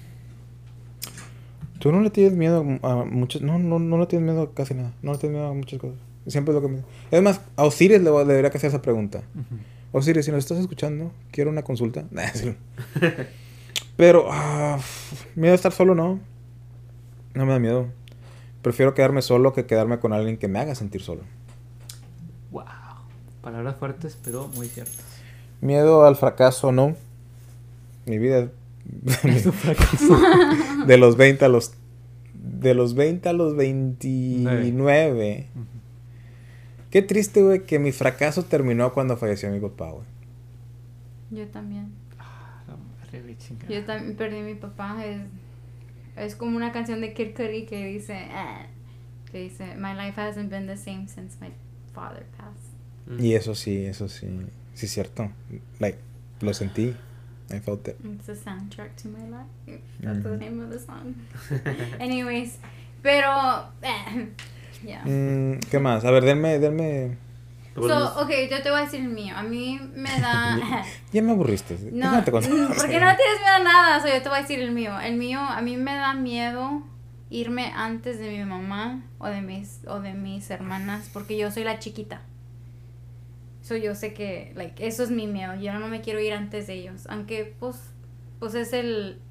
Tú no le tienes miedo a muchas... No, no, no le tienes miedo a casi nada. No le tienes miedo a muchas cosas. Siempre es lo que me... Es más, a Osiris le, debería que hacer esa pregunta. Osiris, si nos estás escuchando, quiero una consulta. *laughs* Nah, sí. Pero, ah, miedo a estar solo, no. No me da miedo. Prefiero quedarme solo que quedarme con alguien que me haga sentir solo. Wow. Palabras fuertes, pero muy ciertas. Miedo al fracaso, no. Mi vida *laughs* es de los 20 a los de los 20 a los 29. Qué triste, güey, que mi fracaso terminó cuando falleció mi papá, güey. Yo también. Ah, la madre. Yo también perdí a mi papá. Es, es como una canción de Kid Cudi que dice, ah, que dice, My life hasn't been the same since my father passed. Y eso sí, eso sí, sí es cierto. Like, lo sentí. I felt it. It's the soundtrack to my life. That's the Ujú. name of the song. *laughs* Anyways, pero, eh, yeah. Mm, ¿Qué más? A ver, denme, denme. So, ok, yo te voy a decir el mío. A mí me da... *laughs* Ya me aburriste. No, Déjate contar. *laughs* porque no tienes miedo a nada. So, yo te voy a decir el mío. El mío, a mí me da miedo irme antes de mi mamá o de mis, o de mis hermanas porque yo soy la chiquita. So, yo sé que, like, eso es mi miedo. Yo no me quiero ir antes de ellos. Aunque, pues, pues es el,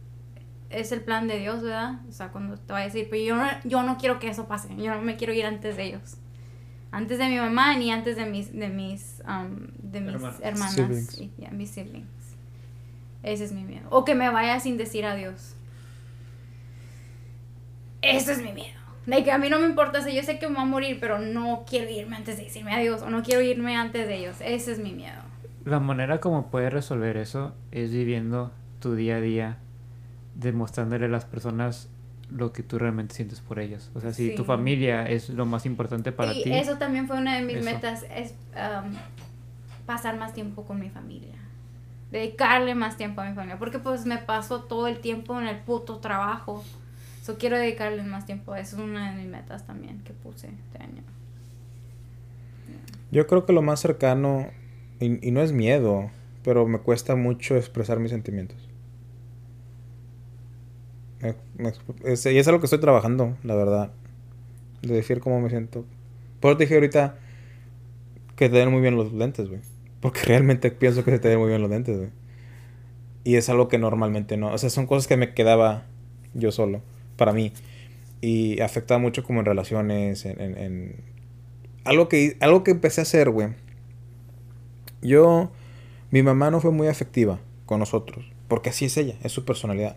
es el plan de Dios, ¿verdad? O sea, cuando te va a decir, pero yo no, yo no quiero que eso pase. Yo no me quiero ir antes de ellos. Antes de mi mamá ni antes de mis, de mis, um, de mis Hermanos. hermanas. Siblings. y mis siblings. Ese es mi miedo. O que me vaya sin decir adiós. Ese es mi miedo. Like, a mí no me importa, o sea, yo sé que me voy a morir, pero no quiero irme antes de decirme adiós. O no quiero irme antes de ellos. Ese es mi miedo. La manera como puedes resolver eso es viviendo tu día a día, demostrándole a las personas lo que tú realmente sientes por ellos. O sea, si tu familia es lo más importante para y ti. eso también fue una de mis Eso. metas, es um, pasar más tiempo con mi familia. Dedicarle más tiempo a mi familia. Porque pues me paso todo el tiempo en el puto trabajo. So quiero dedicarles más tiempo. Eso es una de mis metas también que puse este año. Yo creo que lo más cercano, y, y no es miedo, pero me cuesta mucho expresar mis sentimientos. Expl- es- y es algo que estoy trabajando, la verdad. De decir cómo me siento. Por eso te dije ahorita que te den muy bien los lentes, güey. Porque *laughs* realmente pienso que se te den muy bien los lentes, güey. Y es algo que normalmente no. O sea, son cosas que me quedaba yo solo, para mí. Y afectaba mucho como en relaciones, en... en- en- Algo, que, algo que empecé a hacer, güey. Yo... Mi mamá no fue muy afectiva con nosotros. Porque así es ella, es su personalidad.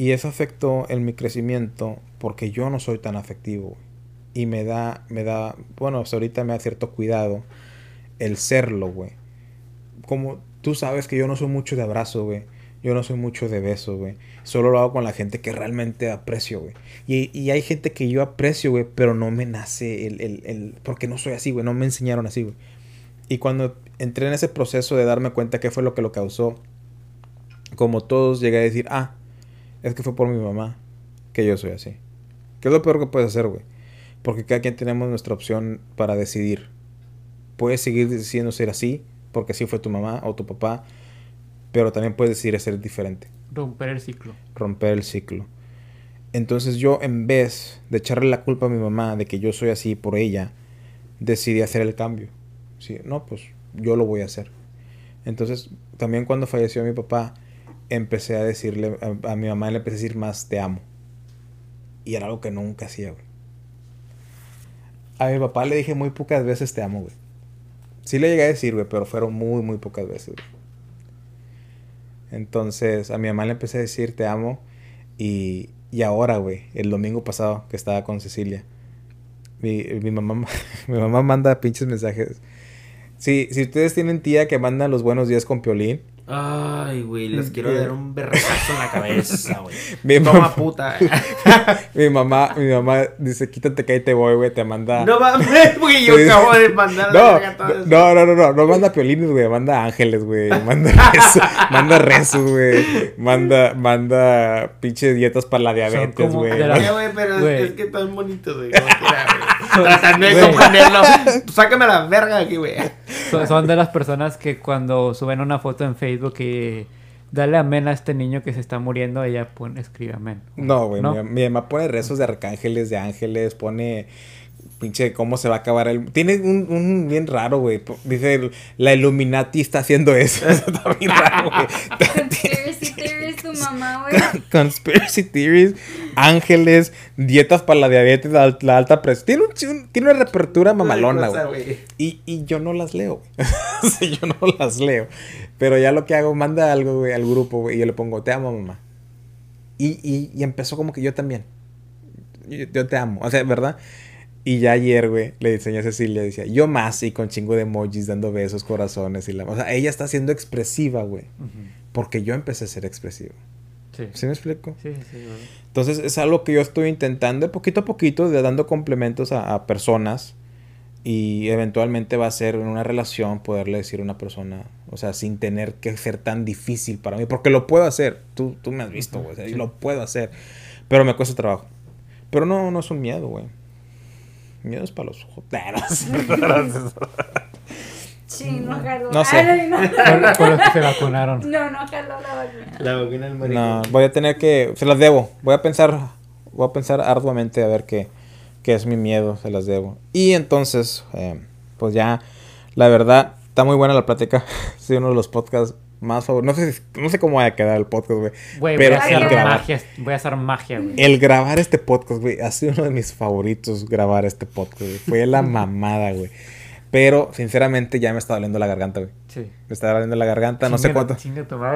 Y eso afectó en mi crecimiento porque yo no soy tan afectivo. Y me da, me da, bueno, ahorita me da cierto cuidado el serlo, güey. Como tú sabes que yo no soy mucho de abrazo, güey. Yo no soy mucho de beso, güey. Solo lo hago con la gente que realmente aprecio, güey. Y, y hay gente que yo aprecio, güey, pero no me nace el, el, el... Porque no soy así, güey. No me enseñaron así, güey. Y cuando entré en ese proceso de darme cuenta qué fue lo que lo causó, como todos llegué a decir, ah, es que fue por mi mamá que yo soy así. ¿Qué es lo peor que puedes hacer, güey? Porque cada quien tenemos nuestra opción para decidir. Puedes seguir diciendo ser así, porque así fue tu mamá o tu papá, pero también puedes decir ser diferente, Romper el ciclo. romper el ciclo. Entonces yo, en vez de echarle la culpa a mi mamá de que yo soy así por ella, decidí hacer el cambio. Sí, no, pues yo lo voy a hacer. Entonces, también cuando falleció mi papá, empecé a decirle, a, mi mamá le empecé a decir más, te amo. Y era algo que nunca hacía, güey. A mi papá le dije muy pocas veces te amo, güey. Sí le llegué a decir, güey, pero fueron muy, muy pocas veces. Entonces, a mi mamá le empecé a decir te amo. Y, y ahora, güey, el domingo pasado que estaba con Cecilia, mi, mi mamá, *laughs* mi mamá manda pinches mensajes. Sí, si ustedes tienen tía que manda los buenos días con Piolín, Ay, güey, les quiero dar un berrezazo en la cabeza, güey. *laughs* Mi Toma mamá- puta. *laughs* mi mamá, mi mamá dice, quítate que ahí te voy, güey, te manda... No mames, güey, yo acabo de mandar la No, a no, no, no, no, no manda piolines, güey, manda ángeles, güey, manda rezos, *laughs* manda rezos, güey, manda, manda pinche dietas para la diabetes, como güey. de la- Oye, güey, pero es que están bonitos, güey. Tratando de comprenderlo. Sácame la verga de aquí, güey. Son, son de las personas que cuando suben una foto en Facebook y dale amén a este niño que se está muriendo, ella pone, escribe amén. No, güey, ¿No? Mi, mi mamá pone rezos de arcángeles, de ángeles, pone pinche cómo se va a acabar el... Tiene un, un bien raro, güey, dice, la Illuminati está haciendo eso, *laughs* eso está bien raro, güey. Conspiracy *laughs* theories, tu mamá, güey. Conspiracy theories, ángeles, dietas para la diabetes, la, al- la alta presión. Tiene, un, chi- un- tiene una reapertura mamalona, güey. Y, y yo no las leo, güey. *laughs* Sí, yo no las leo. Pero ya lo que hago, manda algo, güey, al grupo, güey, y yo le pongo, te amo, mamá. Y, y, y empezó como que yo también. Yo, yo te amo. O sea, ¿verdad? Y ya ayer, güey, le enseñé a Cecilia, decía, yo más, y con chingo de emojis, dando besos, corazones, y la... O sea, ella está siendo expresiva, güey. Ujú. Porque yo empecé a ser expresivo. Sí. ¿Sí me explico? Sí, sí, güey. Entonces es algo que yo estoy intentando de poquito a poquito, de dando complementos a, a personas y eventualmente va a ser en una relación poderle decir a una persona, o sea, sin tener que ser tan difícil para mí, porque lo puedo hacer, tú, tú me has visto, güey, Sí. lo puedo hacer, pero me cuesta trabajo. Pero no, no es un miedo, güey. Miedo es para los gracias. *laughs* Sí, no jaló. No sé. Ay, no. Los que se vacunaron. No, no jaló la vacuna. La vacuna del maricón. No, voy a tener que, se las debo, voy a pensar, voy a pensar arduamente a ver qué, qué es mi miedo, se las debo. Y entonces, eh, pues ya, la verdad, está muy buena la plática, *laughs* es uno de los podcasts más favoritos, no sé, no sé cómo va a quedar el podcast, güey, Güey, voy pero a hacer grabar, magia. Voy a hacer magia, güey. el grabar este podcast, güey, ha sido uno de mis favoritos grabar este podcast, güey, fue la *laughs* mamada, güey. Pero, sinceramente, ya me está doliendo la garganta, güey. Sí. Me está doliendo la garganta, no sé cuánto,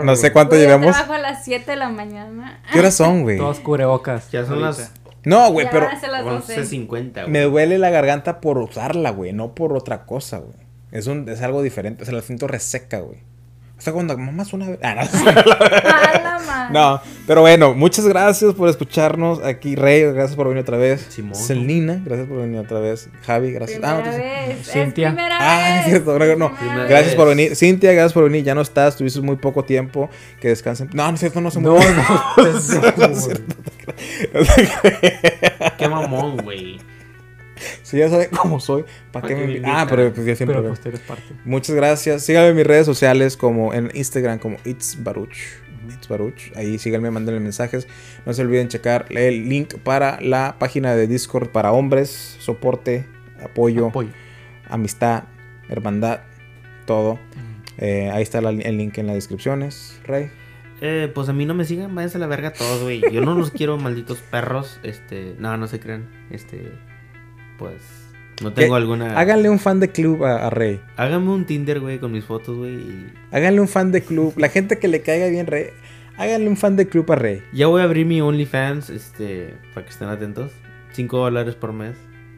no sé cuánto Güey, yo llevamos. trabajo a las 7 de la mañana. ¿Qué horas son, güey? Todos cubrebocas. Ya son ahorita. las No, güey, Ya pero... van a ser las 12. 11.50, güey. Me duele la garganta por usarla, güey, no por otra cosa, güey. Es, un, es algo diferente, o sea, la siento reseca, güey. O sea, cuando mamas una vez... Ah, no, *laughs* no, pero bueno, muchas gracias por escucharnos aquí. Rey, gracias por venir otra vez. Simón. Celina, gracias por venir otra vez. Javi, gracias. Primera Ah, no, vez. Cintia. Es primera Ah, es cierto, no, no. Gracias vez. por venir. Cintia, gracias por venir. Ya no estás, tuviste muy poco tiempo. Que descansen. No, no es cierto, no se No, mueve. *laughs* no. No es cierto. *laughs* Qué mamón, güey. *laughs* Si ya saben cómo soy, ¿para ¿Para qué me invitan? Ah, pero pues yo siempre Pero pues eres parte. Muchas gracias. Síganme en mis redes sociales como en Instagram como It's Baruch. It's Baruch. Ahí síganme, mándenme mensajes. No se olviden checar el link para la página de Discord para hombres, soporte, apoyo, Apoyo. amistad, hermandad, todo. Eh, ahí está la- el link en las descripciones, Rey. Eh, pues a mí no me sigan, váyanse a la verga todos, güey. Yo no los quiero, *laughs* malditos perros. Este, no, no se crean. Este, pues, no tengo Que alguna. Háganle un fan de club a, a Rey. Háganme un Tinder, güey, con mis fotos, güey. y Háganle un fan de club. La gente que le caiga bien, Rey. Háganle un fan de club a Rey. Ya voy a abrir mi OnlyFans, este, para que estén atentos. 5 dólares por mes.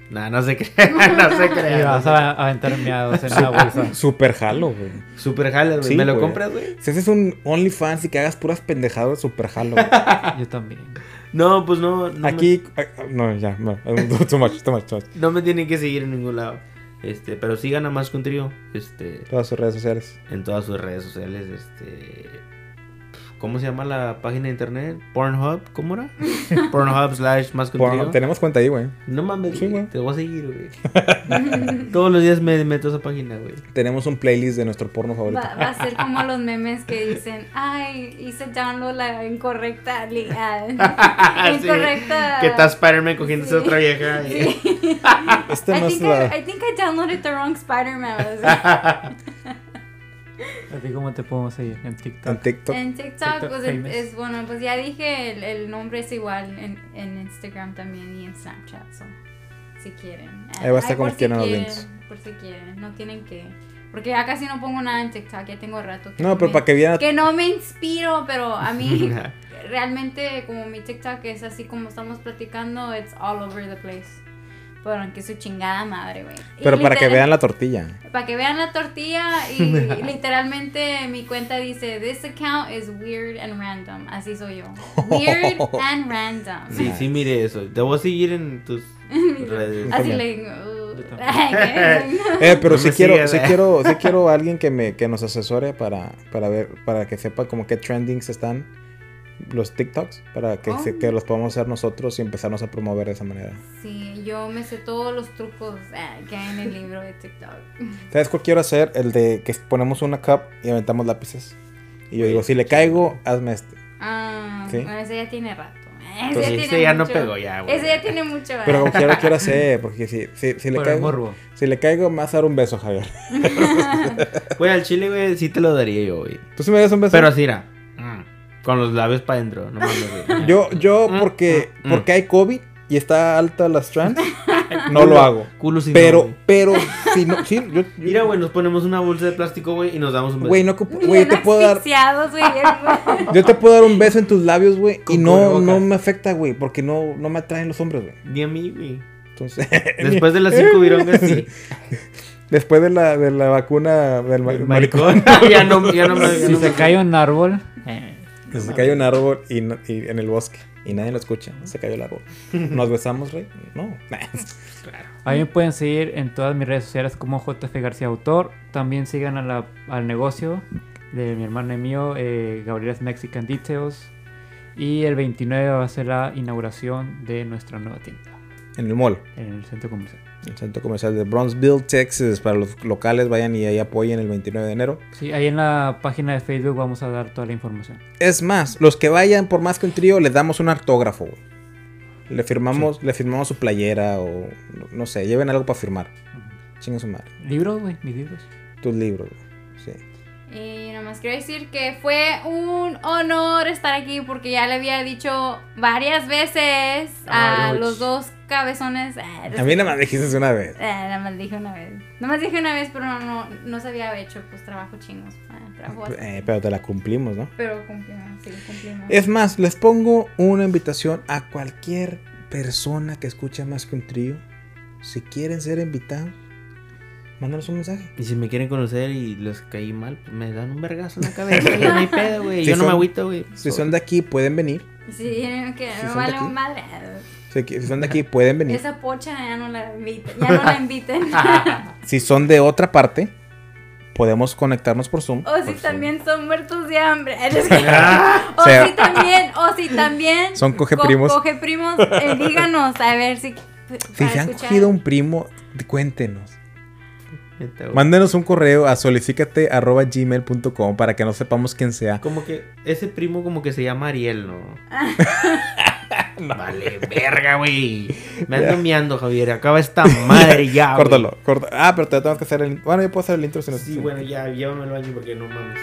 Nah, no se *laughs* crean, no se Y crean. vas a aventar miados en la bolsa. Super jalo, güey. Super jale, güey. Sí, ¿Me lo compras, güey? Si haces un OnlyFans y que hagas puras pendejadas, super jalo. güey. *laughs* Yo también. No, pues no. no Aquí, ah, no, ya, no, *laughs* too much, too much, too much. Me, no me tienen que seguir en ningún lado. Este, pero sigan a Más un Trío. Este, Todas sus redes sociales. en todas sus redes sociales. Este. ¿Cómo se llama la página de internet? Pornhub, ¿cómo era? *laughs* Pornhub slash más Por- contigo. tenemos cuenta ahí, güey. No mames, Sí, güey. Te voy a seguir, güey. *laughs* Todos los días me meto a esa página, güey. Tenemos un playlist de nuestro porno favorito. Va, va a ser como los memes que dicen, ay, hice download la incorrecta li- ah, *laughs* Sí, incorrecta. Que está Spider-Man cogiéndose a otra vieja. Este I, no es think la... I, I think I downloaded the wrong Spider-Man. ¿A ti cómo te podemos seguir? En TikTok. En TikTok. En TikTok, TikTok pues es, bueno, pues ya dije, el, el nombre es igual en, en Instagram también y en Snapchat, so, si quieren. Ahí va a estar como por quieran los quieren, links. Por si quieren, no tienen que... Porque ya casi no pongo nada en TikTok, ya tengo rato. que No, pero me- para que vean... Que no me inspiro, pero a mí *laughs* realmente como mi TikTok es así como estamos platicando, it's all over the place. Pero aunque su chingada madre, güey. Y Pero para que vean la tortilla. para que vean la tortilla y *laughs* literalmente mi cuenta dice this account is weird and random así soy yo *laughs* weird and random Sí, sí, mire eso. Te voy a seguir en tus *laughs* redes. así le uh, Yo Eh, pero No sí me quiero, sí eh. quiero, sí quiero alguien que me, que nos asesore para, para ver, para que sepa como qué trendings están los TikToks, para que, se- Oh. que los podamos hacer nosotros y empezarnos a promover de esa manera. sí yo me sé todos los trucos eh, que hay en el libro de TikTok *laughs* ¿Sabes cuál quiero hacer? El de que ponemos una cup y aventamos lápices. Y yo digo, si le caigo, hazme este. ah Sí. bueno, ese ya tiene rato ese Pues ya, sí, tiene ese ya no mucho- pegó ya, güey. ese ya tiene mucho Pero ¿verdad? como quiero, quiero hacer, *laughs* porque si, si, si le Por caigo, morbo. si le caigo, me vas a dar un beso, Javier. *laughs* Güey, al chile, güey, sí te lo daría yo, güey. ¿Tú sí me das un beso? Pero así era. Mm, Con los labios para adentro. No mames. *laughs* Yo, yo, Mm, porque, mm, mm. porque hay COVID y está alta las trans, *laughs* no lo hago. Culo sin Pero, pero, si no, sí, yo, yo- Mira, güey, nos ponemos una bolsa de plástico, güey, y nos damos un beso. güey, no güey, yo te puedo dar, *laughs* yo te puedo dar un beso en tus labios, güey, y no, no me afecta, güey, porque no, no me atraen los hombres, güey. Ni a mí, güey. Entonces, Después de las cinco virongas, sí. después de la, de la vacuna del ma- maricón, Maricón. ya no, ya no me. ya Si no se me- cae un árbol, eh, que se cae un árbol y, no- y en el bosque y nadie lo escucha, se cayó el árbol. *laughs* ¿Nos besamos, rey? No. a mí me pueden seguir en todas mis redes sociales como JF García Autor. También sigan a la- al negocio de mi hermano y mío, eh, Gabriel's Mexican Details. Y el 29 va a ser la inauguración de nuestra nueva tienda en el mall. en el centro comercial. El centro comercial de Bronzeville, Texas. Para los locales, vayan y ahí apoyen el 29 de enero. Sí, ahí en la página de Facebook vamos a dar toda la información. Es más, los que vayan por más que un trío, les damos un autógrafo, güey. Le firmamos, le firmamos su playera o no- sé, lleven algo para firmar. Chinga su madre. Libros, güey, mis libros. Tus libros, güey. Y nomás quiero decir que fue un honor estar aquí porque ya le había dicho varias veces a los dos cabezones. eh, A mí nada más dijiste una vez. Eh, nada más dije una vez. Nada más dije una vez, pero no, no, no se había hecho pues trabajo chingos. eh, bastante. Eh, pero te la cumplimos, ¿no? Pero cumplimos, sí, cumplimos. Es más, les pongo una invitación a cualquier persona que escuche más que un trío. Si quieren ser invitados, mándanos un mensaje. Y si me quieren conocer y les caí mal, pues me dan un vergazo en la *laughs* cabeza. no hay pedo, güey. Si Yo no me agüito, güey. Si son de aquí, pueden venir. Sí, que Si no son de vale aquí. un madre. Si son de aquí, pueden venir. Esa pocha ya no la inviten. Ya no la inviten. *laughs* Si son de otra parte, podemos conectarnos por Zoom. o si también son muertos de hambre. *laughs* Es que- o si también, o si también Son coge co- primos. coge primos, eh, díganos a ver si. Si se han escuchar. cogido un primo, cuéntenos. Mándenos un correo a solicícate.gmail.com para que no sepamos quién sea. Como que ese primo como que se llama Ariel, ¿no? *laughs* Vale, verga, güey. *laughs* Me ando miando, Javier. Acaba esta madre ya. Córtalo, corta. Ah, pero te tengo que hacer el. Bueno, yo puedo hacer el intro si no Sí, bueno, ya, llévame al baño porque no mames.